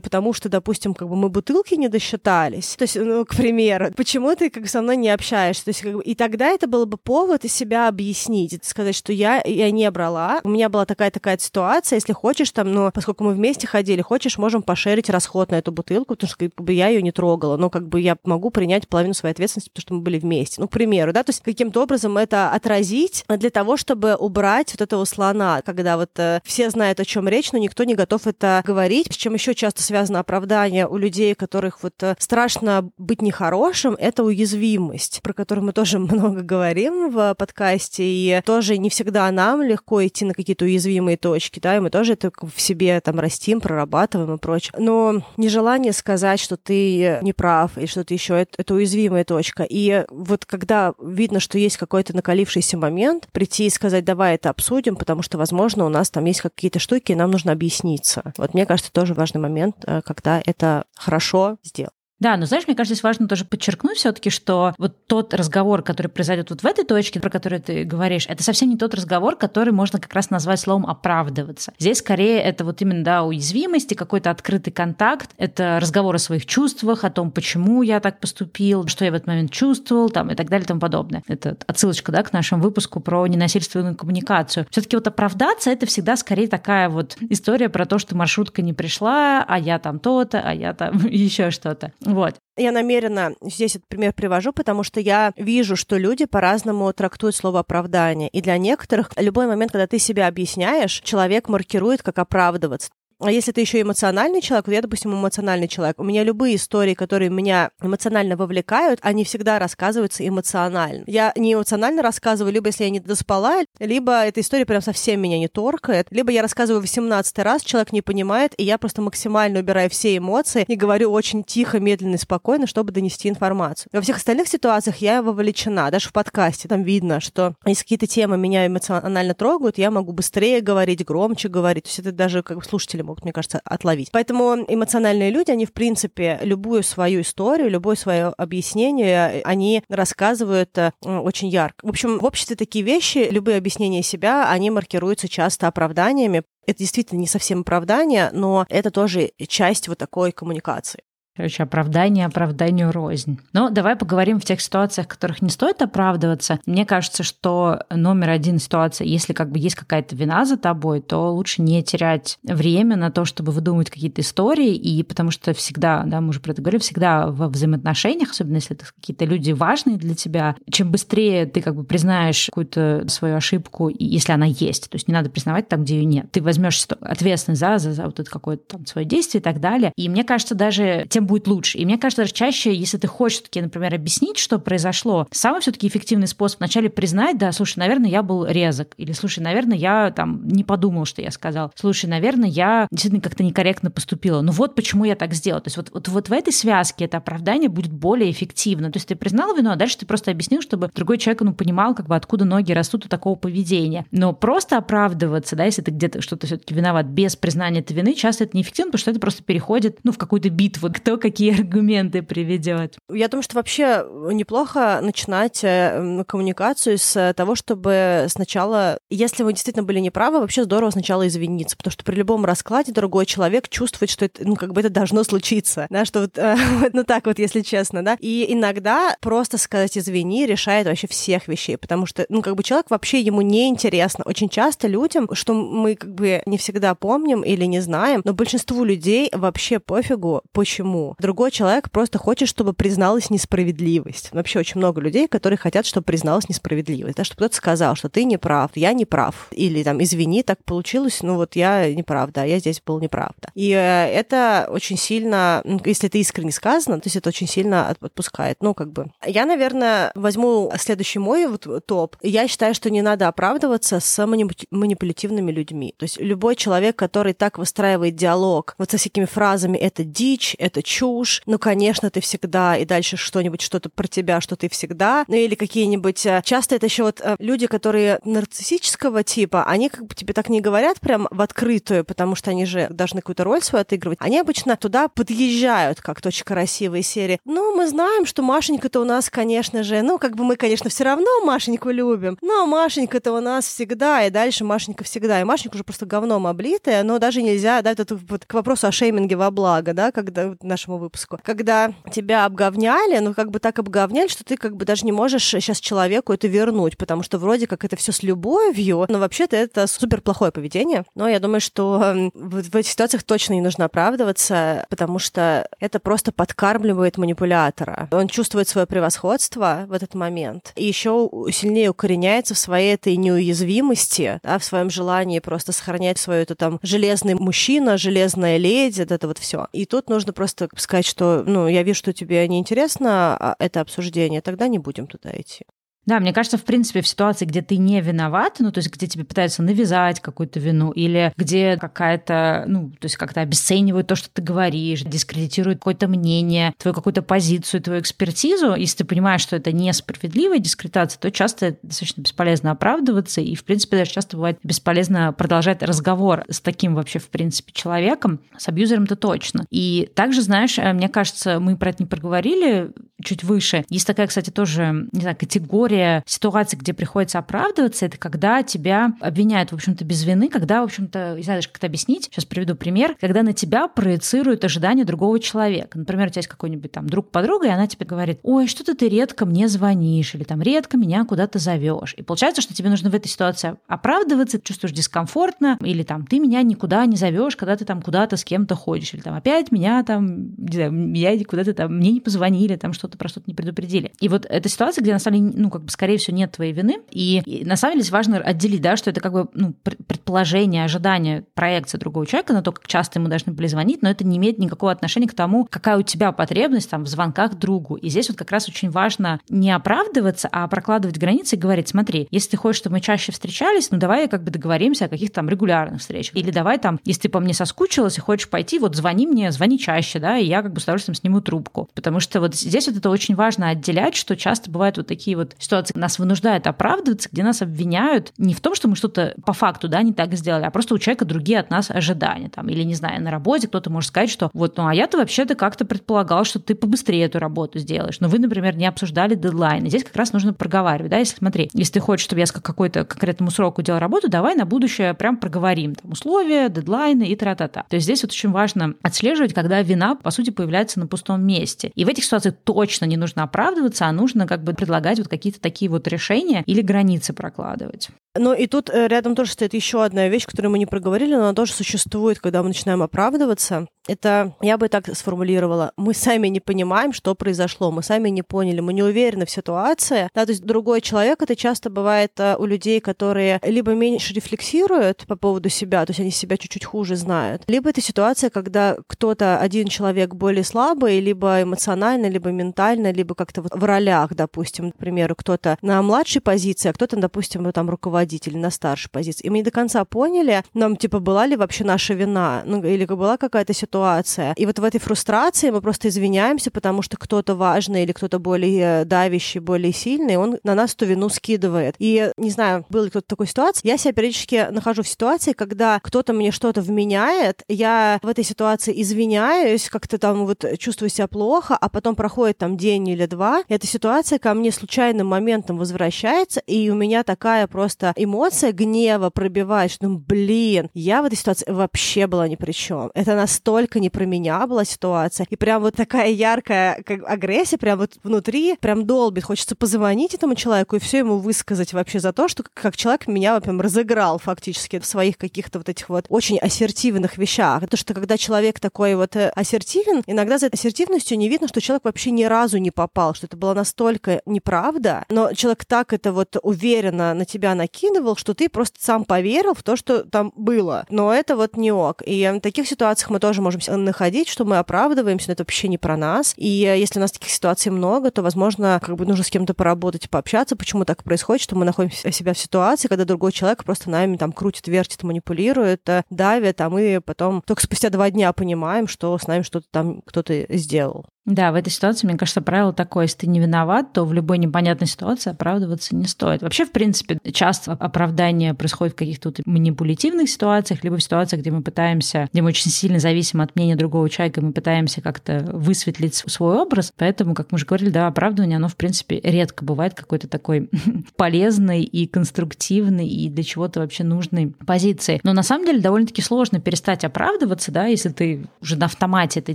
потому что, допустим, как бы мы бутылки не досчитались. То есть, ну, к примеру, почему ты как со мной не общаешься? То есть, как бы, и тогда это было бы повод из себя объяснить, сказать, что я, я не брала, у меня была такая-такая ситуация, если хочешь, там, но поскольку мы вместе ходили, хочешь, можем пошерить расход на эту бутылку, потому что как бы, я ее не трогала, но как бы я могу принять половину своей ответственности, потому что мы были вместе. Ну, к примеру, да, то есть каким-то образом это отразить для того, чтобы убрать вот этого слона, когда вот э, все знают, о чем речь, но никто не готов это говорить, с чем еще часто связано оправдание у людей, которых вот э, страшно быть нехорошим, это уязвимость, про которую мы тоже много говорим в подкасте, и тоже не всегда нам легко идти на какие-то уязвимые точки, да, и мы тоже это в себе там растим, прорабатываем и прочее. Но нежелание сказать, что ты не прав и что-то еще, это, это уязвимая точка. И вот когда видно, что есть какой-то накалившийся момент, прийти и сказать, давай это обсудим, потому что, возможно, у нас там есть какие-то штуки, и нам нужно объясниться. Вот мне кажется, тоже важный момент, э, когда это хорошо сделано. Да, но знаешь, мне кажется, здесь важно тоже подчеркнуть все-таки, что вот тот разговор, который произойдет вот в этой точке, про который ты говоришь, это совсем не тот разговор, который можно как раз назвать словом оправдываться. Здесь скорее это вот именно да, уязвимости, какой-то открытый контакт, это разговор о своих чувствах, о том, почему я так поступил, что я в этот момент чувствовал, там и так далее и тому подобное. Это отсылочка да, к нашему выпуску про ненасильственную коммуникацию. Все-таки вот оправдаться это всегда скорее такая вот история про то, что маршрутка не пришла, а я там то-то, а я там еще что-то. Вот. Я намеренно здесь этот пример привожу, потому что я вижу, что люди по-разному трактуют слово оправдание. И для некоторых любой момент, когда ты себя объясняешь, человек маркирует как оправдываться. А если ты еще эмоциональный человек, вот я, допустим, эмоциональный человек, у меня любые истории, которые меня эмоционально вовлекают, они всегда рассказываются эмоционально. Я не эмоционально рассказываю, либо если я не доспала, либо эта история прям совсем меня не торкает, либо я рассказываю 18 раз, человек не понимает, и я просто максимально убираю все эмоции и говорю очень тихо, медленно и спокойно, чтобы донести информацию. Во всех остальных ситуациях я вовлечена, даже в подкасте там видно, что если какие-то темы меня эмоционально трогают, я могу быстрее говорить, громче говорить, то есть это даже как бы слушатели могут мне кажется, отловить. Поэтому эмоциональные люди, они, в принципе, любую свою историю, любое свое объяснение, они рассказывают э, очень ярко. В общем, в обществе такие вещи, любые объяснения себя, они маркируются часто оправданиями. Это действительно не совсем оправдание, но это тоже часть вот такой коммуникации. Короче, оправдание оправданию рознь. Но давай поговорим в тех ситуациях, в которых не стоит оправдываться. Мне кажется, что номер один ситуация, если как бы есть какая-то вина за тобой, то лучше не терять время на то, чтобы выдумывать какие-то истории, и потому что всегда, да, мы уже про это говорили, всегда во взаимоотношениях, особенно если это какие-то люди важные для тебя, чем быстрее ты как бы признаешь какую-то свою ошибку, если она есть, то есть не надо признавать там, где ее нет, ты возьмешь ответственность за, за, за вот это какое-то там свое действие и так далее. И мне кажется, даже тем будет лучше. И мне кажется, даже чаще, если ты хочешь таки, например, объяснить, что произошло, самый все-таки эффективный способ вначале признать, да, слушай, наверное, я был резок, или слушай, наверное, я там не подумал, что я сказал, слушай, наверное, я действительно как-то некорректно поступила. Ну вот почему я так сделал. То есть вот, вот, вот в этой связке это оправдание будет более эффективно. То есть ты признал вину, а дальше ты просто объяснил, чтобы другой человек ну, понимал, как бы откуда ноги растут у такого поведения. Но просто оправдываться, да, если ты где-то что-то все-таки виноват без признания этой вины, часто это неэффективно, потому что это просто переходит ну, в какую-то битву. Кто какие аргументы приведет. Я думаю, что вообще неплохо начинать э, коммуникацию с того, чтобы сначала, если вы действительно были неправы, вообще здорово сначала извиниться, потому что при любом раскладе другой человек чувствует, что это, ну, как бы это должно случиться, да, что вот, э, ну, так вот, если честно, да, и иногда просто сказать извини решает вообще всех вещей, потому что, ну, как бы человек вообще ему не интересно. Очень часто людям, что мы как бы не всегда помним или не знаем, но большинству людей вообще пофигу, почему Другой человек просто хочет, чтобы призналась несправедливость. Вообще очень много людей, которые хотят, чтобы призналась несправедливость. Да, чтобы кто-то сказал, что ты не прав, я не прав. Или там, извини, так получилось, ну вот я не прав, да, я здесь был неправ. Да. И э, это очень сильно, ну, если это искренне сказано, то есть это очень сильно отпускает. Ну, как бы. Я, наверное, возьму следующий мой вот топ. Я считаю, что не надо оправдываться с манипулятивными людьми. То есть любой человек, который так выстраивает диалог вот со всякими фразами «это дичь», «это чушь», ну, конечно, ты всегда, и дальше что-нибудь, что-то про тебя, что ты всегда, ну, или какие-нибудь... Э, часто это еще вот э, люди, которые нарциссического типа, они как бы тебе так не говорят прям в открытую, потому что они же должны какую-то роль свою отыгрывать. Они обычно туда подъезжают как-то очень красивые серии. Ну, мы знаем, что Машенька-то у нас, конечно же, ну, как бы мы, конечно, все равно Машеньку любим, но Машенька-то у нас всегда, и дальше Машенька всегда. И Машенька уже просто говном облитая, но даже нельзя, да, это вот к вопросу о шейминге во благо, да, когда нашему выпуску, когда тебя обговняли, ну как бы так обговняли, что ты как бы даже не можешь сейчас человеку это вернуть, потому что вроде как это все с любовью, но вообще-то это супер плохое поведение. Но я думаю, что эм, в, в этих ситуациях точно не нужно оправдываться, потому что это просто подкармливает манипулятора. Он чувствует свое превосходство в этот момент и еще сильнее укореняется в своей этой неуязвимости, да, в своем желании просто сохранять свое это там железный мужчина, железная леди, это вот все. И тут нужно просто сказать, что, ну, я вижу, что тебе неинтересно а, это обсуждение, тогда не будем туда идти. Да, мне кажется, в принципе, в ситуации, где ты не виноват, ну, то есть где тебе пытаются навязать какую-то вину, или где какая-то, ну, то есть как-то обесценивают то, что ты говоришь, дискредитируют какое-то мнение, твою какую-то позицию, твою экспертизу, если ты понимаешь, что это несправедливая дискредитация, то часто достаточно бесполезно оправдываться, и, в принципе, даже часто бывает бесполезно продолжать разговор с таким вообще, в принципе, человеком, с абьюзером-то точно. И также, знаешь, э, мне кажется, мы про это не проговорили чуть выше. Есть такая, кстати, тоже, не знаю, категория ситуаций, где приходится оправдываться, это когда тебя обвиняют, в общем-то, без вины, когда, в общем-то, не даже, как это объяснить, сейчас приведу пример, когда на тебя проецируют ожидания другого человека. Например, у тебя есть какой-нибудь там друг-подруга, и она тебе говорит, ой, что-то ты редко мне звонишь, или там редко меня куда-то зовешь. И получается, что тебе нужно в этой ситуации оправдываться, чувствуешь дискомфортно, или там ты меня никуда не зовешь, когда ты там куда-то с кем-то ходишь, или там опять меня там, не знаю, меня куда-то там, мне не позвонили, там что-то про что-то не предупредили. И вот эта ситуация, где на самом деле, ну, как бы, скорее всего, нет твоей вины, и, и на самом деле важно отделить, да, что это как бы, ну, предположение, ожидание, проекция другого человека на то, как часто ему должны были звонить, но это не имеет никакого отношения к тому, какая у тебя потребность там в звонках другу. И здесь вот как раз очень важно не оправдываться, а прокладывать границы и говорить, смотри, если ты хочешь, чтобы мы чаще встречались, ну давай как бы договоримся о каких-то там регулярных встречах. Или давай там, если ты по мне соскучилась и хочешь пойти, вот звони мне, звони чаще, да, и я как бы с удовольствием сниму трубку. Потому что вот здесь вот это очень важно отделять, что часто бывают вот такие вот ситуации, нас вынуждают оправдываться, где нас обвиняют не в том, что мы что-то по факту, да, не так сделали, а просто у человека другие от нас ожидания. Там, или, не знаю, на работе кто-то может сказать, что вот, ну, а я-то вообще-то как-то предполагал, что ты побыстрее эту работу сделаешь. Но вы, например, не обсуждали дедлайны. Здесь как раз нужно проговаривать, да, если смотри, если ты хочешь, чтобы я с какой-то конкретному сроку делал работу, давай на будущее прям проговорим там условия, дедлайны и тра-та-та. То есть здесь вот очень важно отслеживать, когда вина, по сути, появляется на пустом месте. И в этих ситуациях точно не нужно оправдываться, а нужно как бы предлагать вот какие-то такие вот решения или границы прокладывать. Ну и тут э, рядом тоже стоит еще одна вещь, которую мы не проговорили, но она тоже существует, когда мы начинаем оправдываться. Это, я бы так сформулировала, мы сами не понимаем, что произошло, мы сами не поняли, мы не уверены в ситуации. Да, то есть другой человек, это часто бывает э, у людей, которые либо меньше рефлексируют по поводу себя, то есть они себя чуть-чуть хуже знают, либо это ситуация, когда кто-то, один человек более слабый, либо эмоционально, либо ментально, либо как-то вот в ролях, допустим, к примеру, кто-то на младшей позиции, а кто-то, допустим, там руководитель на старшей позиции. И мы не до конца поняли, нам, типа, была ли вообще наша вина, ну, или была какая-то ситуация. И вот в этой фрустрации мы просто извиняемся, потому что кто-то важный или кто-то более давящий, более сильный, он на нас эту вину скидывает. И не знаю, был ли кто-то такой ситуации. Я себя периодически нахожу в ситуации, когда кто-то мне что-то вменяет, я в этой ситуации извиняюсь, как-то там вот чувствую себя плохо, а потом проходит там день или два, эта ситуация ко мне случайным моментом возвращается, и у меня такая просто эмоция гнева пробивает, что, ну, блин, я в этой ситуации вообще была ни при чем. Это настолько только не про меня была ситуация. И прям вот такая яркая как, агрессия прям вот внутри прям долбит. Хочется позвонить этому человеку и все ему высказать вообще за то, что как человек меня прям разыграл фактически в своих каких-то вот этих вот очень ассертивных вещах. Потому что когда человек такой вот э, ассертивен, иногда за ассертивностью не видно, что человек вообще ни разу не попал, что это было настолько неправда, но человек так это вот уверенно на тебя накидывал, что ты просто сам поверил в то, что там было. Но это вот не ок. И в таких ситуациях мы тоже можем находить, что мы оправдываемся, но это вообще не про нас. И если у нас таких ситуаций много, то, возможно, как бы нужно с кем-то поработать, пообщаться, почему так происходит, что мы находим себя в ситуации, когда другой человек просто нами там крутит, вертит, манипулирует, э, давит, а мы потом только спустя два дня понимаем, что с нами что-то там кто-то сделал. Да, в этой ситуации, мне кажется, правило такое, если ты не виноват, то в любой непонятной ситуации оправдываться не стоит. Вообще, в принципе, часто оправдание происходит в каких-то манипулятивных ситуациях, либо в ситуациях, где мы пытаемся, где мы очень сильно зависим от мнения другого человека, мы пытаемся как-то высветлить свой образ. Поэтому, как мы уже говорили, да, оправдывание, оно, в принципе, редко бывает какой-то такой полезной и конструктивной и для чего-то вообще нужной позиции. Но на самом деле довольно-таки сложно перестать оправдываться, да, если ты уже на автомате это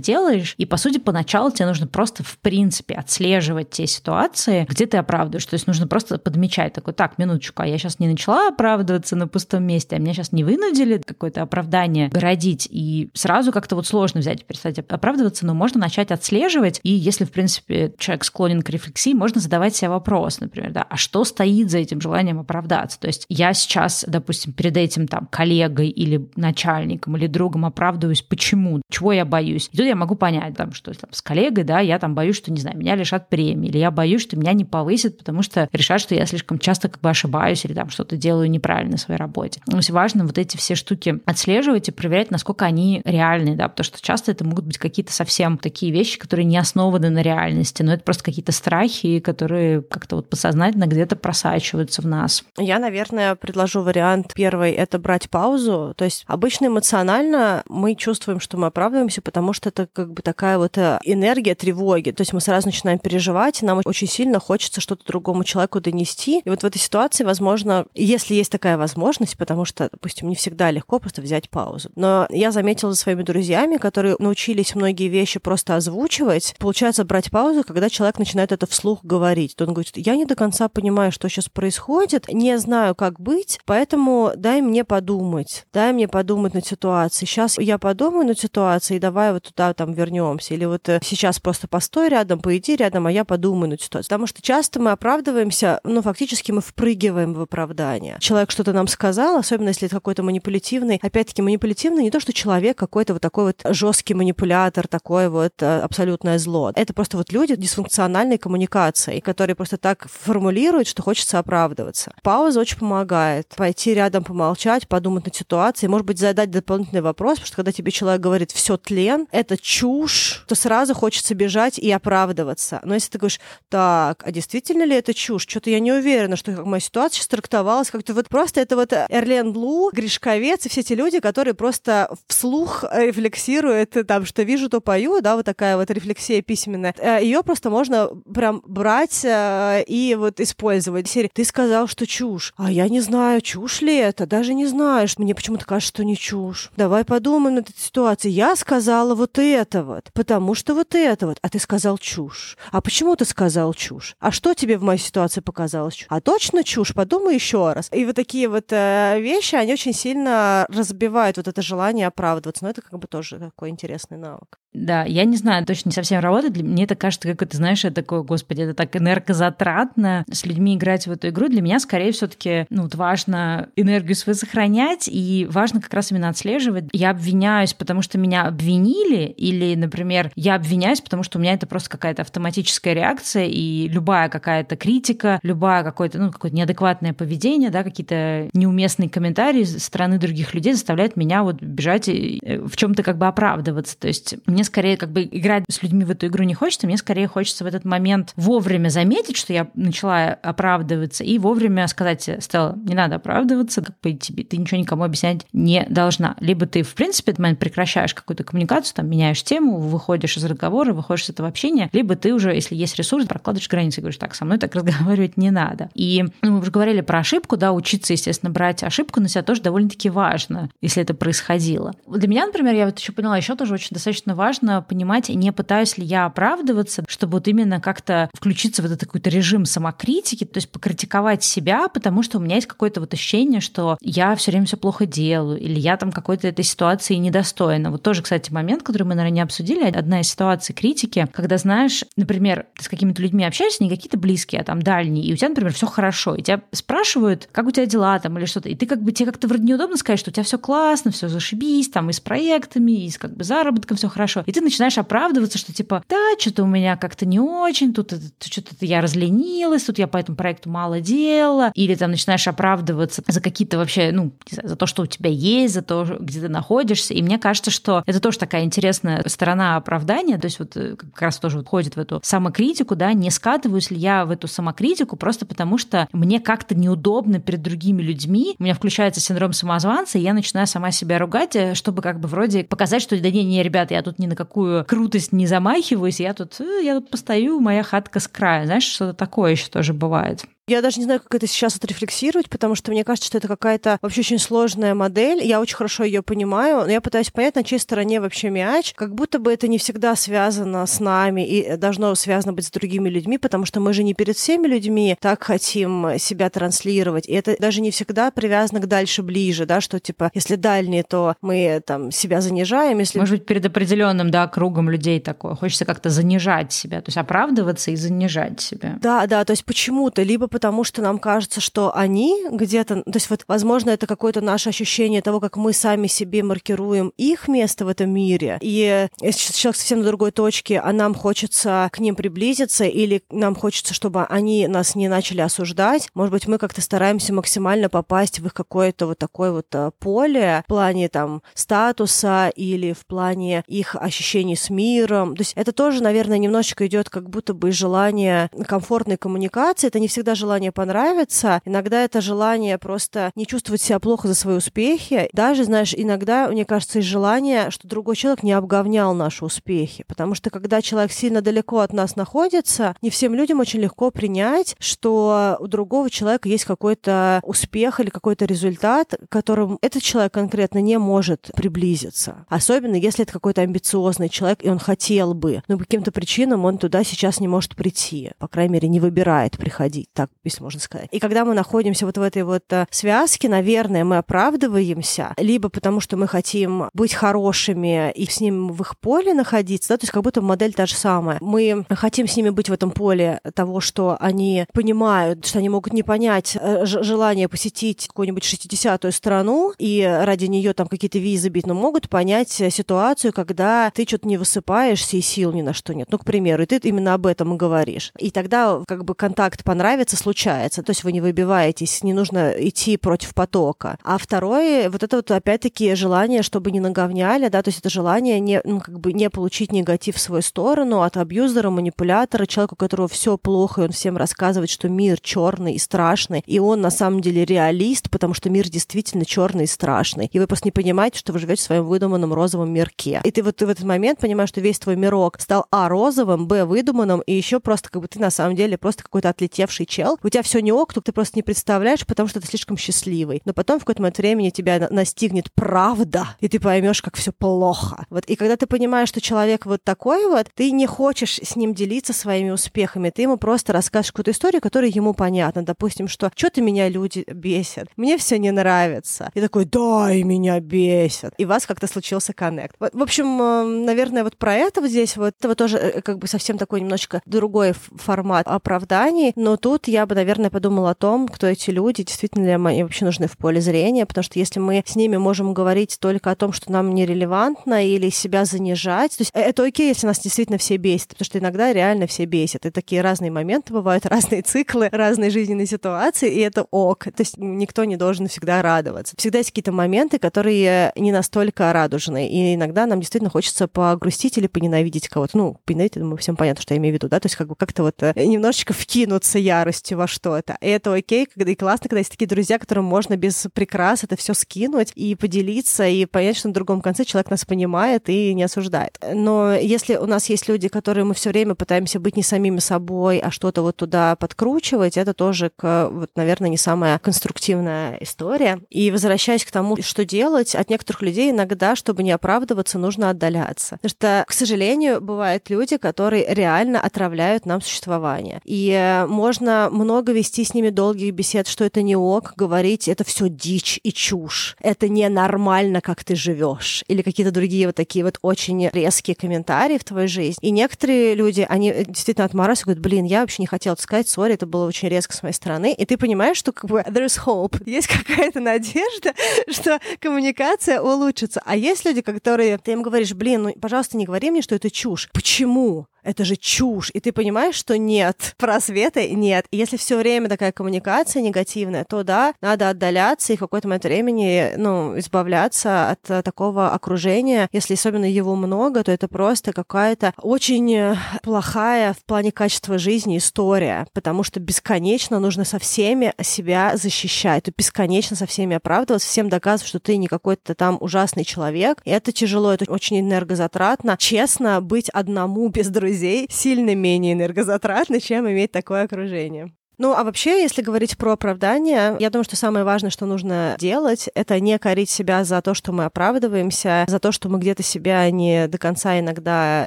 делаешь, и, по сути, поначалу тебе нужно просто, в принципе, отслеживать те ситуации, где ты оправдываешь. То есть нужно просто подмечать такой, так, минуточку, а я сейчас не начала оправдываться на пустом месте, а меня сейчас не вынудили какое-то оправдание городить, и сразу как-то вот сложно взять и перестать оправдываться, но можно начать отслеживать, и если, в принципе, человек склонен к рефлексии, можно задавать себе вопрос, например, да, а что стоит за этим желанием оправдаться? То есть я сейчас, допустим, перед этим там коллегой или начальником или другом оправдываюсь, почему, чего я боюсь. И тут я могу понять, там, что там, с коллегой коллегой, да, я там боюсь, что, не знаю, меня лишат премии, или я боюсь, что меня не повысят, потому что решат, что я слишком часто как бы ошибаюсь или там что-то делаю неправильно в своей работе. То есть важно вот эти все штуки отслеживать и проверять, насколько они реальные, да, потому что часто это могут быть какие-то совсем такие вещи, которые не основаны на реальности, но это просто какие-то страхи, которые как-то вот подсознательно где-то просачиваются в нас. Я, наверное, предложу вариант первый — это брать паузу. То есть обычно эмоционально мы чувствуем, что мы оправдываемся, потому что это как бы такая вот э, энергия тревоги. То есть мы сразу начинаем переживать, и нам очень сильно хочется что-то другому человеку донести. И вот в этой ситуации, возможно, если есть такая возможность, потому что, допустим, не всегда легко просто взять паузу. Но я заметила за своими друзьями, которые научились многие вещи просто озвучивать, получается брать паузу, когда человек начинает это вслух говорить. То он говорит, я не до конца понимаю, что сейчас происходит, не знаю, как быть, поэтому дай мне подумать, дай мне подумать над ситуацией. Сейчас я подумаю над ситуацией, давай вот туда там вернемся. Или вот э, сейчас просто постой рядом, поиди рядом, а я подумаю над ситуацией. Потому что часто мы оправдываемся, ну, фактически мы впрыгиваем в оправдание. Человек что-то нам сказал, особенно если это какой-то манипулятивный, опять-таки манипулятивный не то, что человек какой-то вот такой вот жесткий манипулятор, такой вот э, абсолютное зло. Это просто вот люди дисфункциональной коммуникацией, которые просто так формулируют, что хочется оправдываться. Пауза очень помогает. Пойти рядом, помолчать, подумать над ситуацией, может быть, задать дополнительный вопрос, потому что когда тебе человек говорит «все тлен», это чушь, то сразу хочется бежать и оправдываться. Но если ты говоришь «так, а действительно ли это чушь? Что-то я не уверена, что моя ситуация сейчас трактовалась как-то вот просто это вот Эрлен Блу, Гришковец и все эти люди, которые просто вслух рефлексируют там, что вижу, то пою, да, вот такая вот рефлексия письменная. Э, Ее просто можно прям брать э, и вот использовать. Серия, ты сказал, что чушь. А я не знаю, чушь ли это, даже не знаешь. Мне почему-то кажется, что не чушь. Давай подумаем над этой ситуацией. Я сказала вот это вот, потому что вот вот. А ты сказал чушь. А почему ты сказал чушь? А что тебе в моей ситуации показалось? А точно чушь? Подумай еще раз. И вот такие вот э, вещи, они очень сильно разбивают вот это желание оправдываться. Но это как бы тоже такой интересный навык. Да, я не знаю, точно не совсем работает. Мне это кажется, как это, знаешь, это такое, господи, это так энергозатратно с людьми играть в эту игру. Для меня скорее все таки ну, вот важно энергию свою сохранять, и важно как раз именно отслеживать. Я обвиняюсь, потому что меня обвинили, или, например, я обвиняюсь, потому что у меня это просто какая-то автоматическая реакция, и любая какая-то критика, любая какое-то, ну, какое-то неадекватное поведение, да, какие-то неуместные комментарии со стороны других людей заставляют меня вот бежать и э, в чем то как бы оправдываться. То есть мне скорее как бы играть с людьми в эту игру не хочется, мне скорее хочется в этот момент вовремя заметить, что я начала оправдываться, и вовремя сказать, Стелла, не надо оправдываться, как бы тебе, ты ничего никому объяснять не должна. Либо ты, в принципе, этот момент прекращаешь какую-то коммуникацию, там, меняешь тему, выходишь из разговора, выходишь из этого общения, либо ты уже, если есть ресурс, прокладываешь границы и говоришь, так, со мной так разговаривать не надо. И ну, мы уже говорили про ошибку, да, учиться, естественно, брать ошибку на себя тоже довольно-таки важно, если это происходило. Для меня, например, я вот еще поняла, еще тоже очень достаточно важно важно понимать, не пытаюсь ли я оправдываться, чтобы вот именно как-то включиться в этот какой-то режим самокритики, то есть покритиковать себя, потому что у меня есть какое-то вот ощущение, что я все время все плохо делаю, или я там какой-то этой ситуации недостойна. Вот тоже, кстати, момент, который мы, наверное, не обсудили, одна из ситуаций критики, когда, знаешь, например, ты с какими-то людьми общаешься, не какие-то близкие, а там дальние, и у тебя, например, все хорошо, и тебя спрашивают, как у тебя дела там или что-то, и ты как бы тебе как-то вроде неудобно сказать, что у тебя все классно, все зашибись, там и с проектами, и с как бы заработком все хорошо, хорошо. И ты начинаешь оправдываться, что типа, да, что-то у меня как-то не очень, тут что-то я разленилась, тут я по этому проекту мало делала. Или там начинаешь оправдываться за какие-то вообще, ну, за то, что у тебя есть, за то, где ты находишься. И мне кажется, что это тоже такая интересная сторона оправдания, то есть вот э, как раз тоже вот входит в эту самокритику, да, не скатываюсь ли я в эту самокритику просто потому, что мне как-то неудобно перед другими людьми, у меня включается синдром самозванца, и я начинаю сама себя ругать, э, чтобы как бы вроде показать, что да не, не, ребята, я тут не на какую крутость не замахиваюсь, я тут, э, я тут постою, моя хатка с края. Знаешь, что-то такое еще тоже бывает. Я даже не знаю, как это сейчас отрефлексировать, потому что мне кажется, что это какая-то вообще очень сложная модель. Я очень хорошо ее понимаю, но я пытаюсь понять, на чьей стороне вообще мяч. Как будто бы это не всегда связано с нами и должно связано быть с другими людьми, потому что мы же не перед всеми людьми так хотим себя транслировать. И это даже не всегда привязано к дальше-ближе, да, что типа, если дальние, то мы там себя занижаем, если... Может быть, перед определенным, да, кругом людей такое. Хочется как-то занижать себя, то есть оправдываться и занижать себя. Да, да, то есть почему-то, либо потому что нам кажется, что они где-то, то есть вот, возможно, это какое-то наше ощущение того, как мы сами себе маркируем их место в этом мире, и если человек совсем на другой точке, а нам хочется к ним приблизиться, или нам хочется, чтобы они нас не начали осуждать, может быть, мы как-то стараемся максимально попасть в их какое-то вот такое вот э, поле в плане там статуса или в плане их ощущений с миром. То есть это тоже, наверное, немножечко идет как будто бы желание комфортной коммуникации. Это не всегда желание понравиться. Иногда это желание просто не чувствовать себя плохо за свои успехи. Даже, знаешь, иногда, мне кажется, есть желание, что другой человек не обговнял наши успехи. Потому что когда человек сильно далеко от нас находится, не всем людям очень легко принять, что у другого человека есть какой-то успех или какой-то результат, к которому этот человек конкретно не может приблизиться. Особенно если это какой-то амбициозный человек, и он хотел бы, но по каким-то причинам он туда сейчас не может прийти. По крайней мере, не выбирает приходить, так, если можно сказать. И когда мы находимся вот в этой вот э, связке, наверное, мы оправдываемся, либо потому что мы хотим быть хорошими и с ним в их поле находиться, да, то есть как будто модель та же самая. Мы хотим с ними быть в этом поле того, что они понимают, что они могут не понять э, желание посетить какую-нибудь 60-ю страну и ради нее там какие-то визы бить, но могут понять э, ситуацию, когда ты что-то не высыпаешься и сил ни на что нет. Ну, к примеру, и ты именно об этом и говоришь. И тогда как бы контакт понравится, случается. То есть вы не выбиваетесь, не нужно идти против потока. А второе, вот это вот опять-таки желание, чтобы не наговняли, да, то есть это желание не, ну, как бы не получить негатив в свою сторону от абьюзера, манипулятора, человека, у которого все плохо, и он всем рассказывает, что мир черный и страшный, и он на самом деле реалист, потому что мир действительно черный и страшный. И вы просто не понимаете, что вы живете в своем выдуманном розовом мирке. И ты вот в этот момент понимаешь, что весь твой мирок стал А розовым, Б выдуманным, и еще просто как бы ты на самом деле просто какой-то отлетевший чел. У тебя все не ок, ты просто не представляешь, потому что ты слишком счастливый. Но потом в какой-то момент времени тебя настигнет правда, и ты поймешь, как все плохо. Вот. И когда ты понимаешь, что человек вот такой вот, ты не хочешь с ним делиться своими успехами, ты ему просто расскажешь какую-то историю, которая ему понятна. Допустим, что что-то меня люди бесят, мне все не нравится. И такой, да, и меня бесят. И у вас как-то случился коннект. Вот, в общем, э, наверное, вот про это вот здесь вот, это вот тоже э, как бы совсем такой немножечко другой формат оправданий, но тут я бы, наверное, подумала о том, кто эти люди, действительно ли они вообще нужны в поле зрения, потому что если мы с ними можем говорить только о том, что нам нерелевантно или себя занижать, то есть э, это окей, если нас действительно все бесит, потому что иногда реально все бесит, и такие разные моменты бывают, разные циклы, разные жизненные ситуации, и это ок, то есть никто не должен всегда радоваться. Всегда есть какие-то моменты, которые не настолько радужные, и иногда нам действительно хочется погрустить или поненавидеть кого-то. Ну, поненавидеть, думаю, всем понятно, что я имею в виду, да, то есть как бы как-то вот э, немножечко вкинуться яростью во что-то. И это окей, когда и классно, когда есть такие друзья, которым можно без прикрас это все скинуть и поделиться, и понять, что на другом конце человек нас понимает и не осуждает. Но если у нас есть люди, которые мы все время пытаемся быть не самими собой, а что-то вот туда подкручивать, это тоже, вот, наверное, не самая конструктивная история. И возвращаясь к тому, что делать, от некоторых людей иногда, чтобы не оправдываться, нужно отдаляться. Потому что, к сожалению, бывают люди, которые реально отравляют нам существование. И э, можно много вести с ними долгих бесед, что это не ок, говорить, это все дичь и чушь. Это ненормально, как ты живешь. Или какие-то другие вот такие вот очень резкие комментарии в твою жизнь. И некоторые люди, они действительно отморозят, говорят, блин, я вообще не хотела это сказать, сори, это было очень резко с моей стороны. И ты понимаешь, что как бы there's hope. Есть какая-то надежда, что коммуникация улучшится. А есть люди, которые, ты им говоришь, блин, ну, пожалуйста, не говори мне, что это чушь. Почему? Это же чушь. И ты понимаешь, что нет, просвета нет. И если все время такая коммуникация негативная, то да, надо отдаляться и в какой-то момент времени, ну, избавляться от э, такого окружения. Если особенно его много, то это просто какая-то очень э, плохая в плане качества жизни история, потому что бесконечно нужно со всеми себя защищать, ты бесконечно со всеми оправдываться, всем доказывать, что ты не какой-то там ужасный человек. И это тяжело, это очень энергозатратно. Честно быть одному без друзей друзей сильно менее энергозатратно, чем иметь такое окружение. Ну, а вообще, если говорить про оправдание, я думаю, что самое важное, что нужно делать, это не корить себя за то, что мы оправдываемся, за то, что мы где-то себя не до конца иногда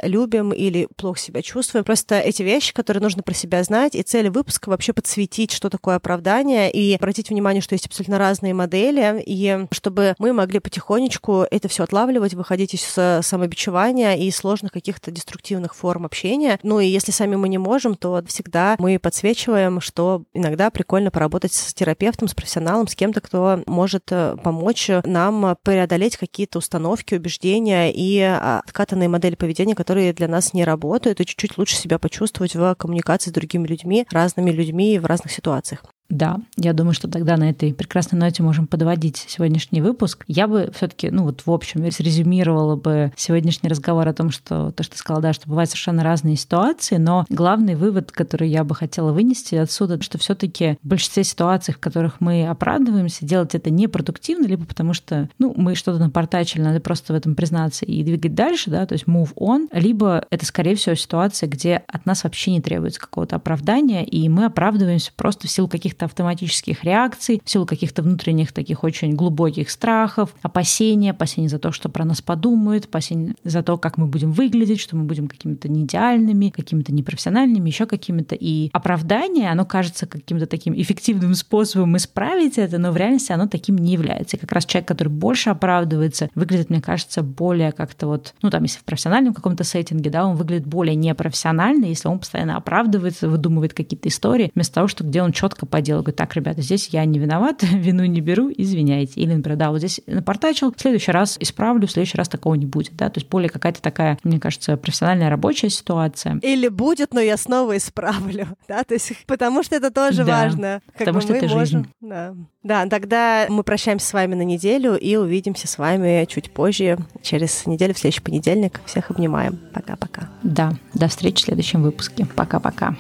любим или плохо себя чувствуем. Просто эти вещи, которые нужно про себя знать, и цель выпуска вообще подсветить, что такое оправдание, и обратить внимание, что есть абсолютно разные модели, и чтобы мы могли потихонечку это все отлавливать, выходить из самобичевания и сложных каких-то деструктивных форм общения. Ну и если сами мы не можем, то всегда мы подсвечиваем, что то иногда прикольно поработать с терапевтом, с профессионалом, с кем-то, кто может э, помочь нам преодолеть какие-то установки, убеждения и а, откатанные модели поведения, которые для нас не работают, и чуть-чуть лучше себя почувствовать в коммуникации с другими людьми, разными людьми в разных ситуациях. Да, я думаю, что тогда на этой прекрасной ноте можем подводить сегодняшний выпуск. Я бы все таки ну вот в общем, резюмировала бы сегодняшний разговор о том, что то, что ты сказала, да, что бывают совершенно разные ситуации, но главный вывод, который я бы хотела вынести отсюда, что все таки в большинстве ситуаций, в которых мы оправдываемся, делать это непродуктивно, либо потому что, ну, мы что-то напортачили, надо просто в этом признаться и двигать дальше, да, то есть move on, либо это, скорее всего, ситуация, где от нас вообще не требуется какого-то оправдания, и мы оправдываемся просто в силу каких-то каких-то автоматических реакций, в силу каких-то внутренних таких очень глубоких страхов, опасения, опасения за то, что про нас подумают, опасения за то, как мы будем выглядеть, что мы будем какими-то неидеальными, какими-то непрофессиональными, еще какими-то. И оправдание, оно кажется каким-то таким эффективным способом исправить это, но в реальности оно таким не является. И как раз человек, который больше оправдывается, выглядит, мне кажется, более как-то вот, ну там, если в профессиональном каком-то сеттинге, да, он выглядит более непрофессионально, если он постоянно оправдывается, выдумывает какие-то истории, вместо того, что где он четко по делу говорит, так, ребята, здесь я не виноват, вину не беру, извиняйте. Или, например, да, вот здесь напортачил, в следующий раз исправлю, в следующий раз такого не будет, да, то есть более какая-то такая, мне кажется, профессиональная рабочая ситуация. Или будет, но я снова исправлю, да, то есть потому что это тоже да, важно. Как потому что это можем... жизнь. Да. да, тогда мы прощаемся с вами на неделю и увидимся с вами чуть позже, через неделю, в следующий понедельник. Всех обнимаем. Пока-пока. Да, до встречи в следующем выпуске. Пока-пока.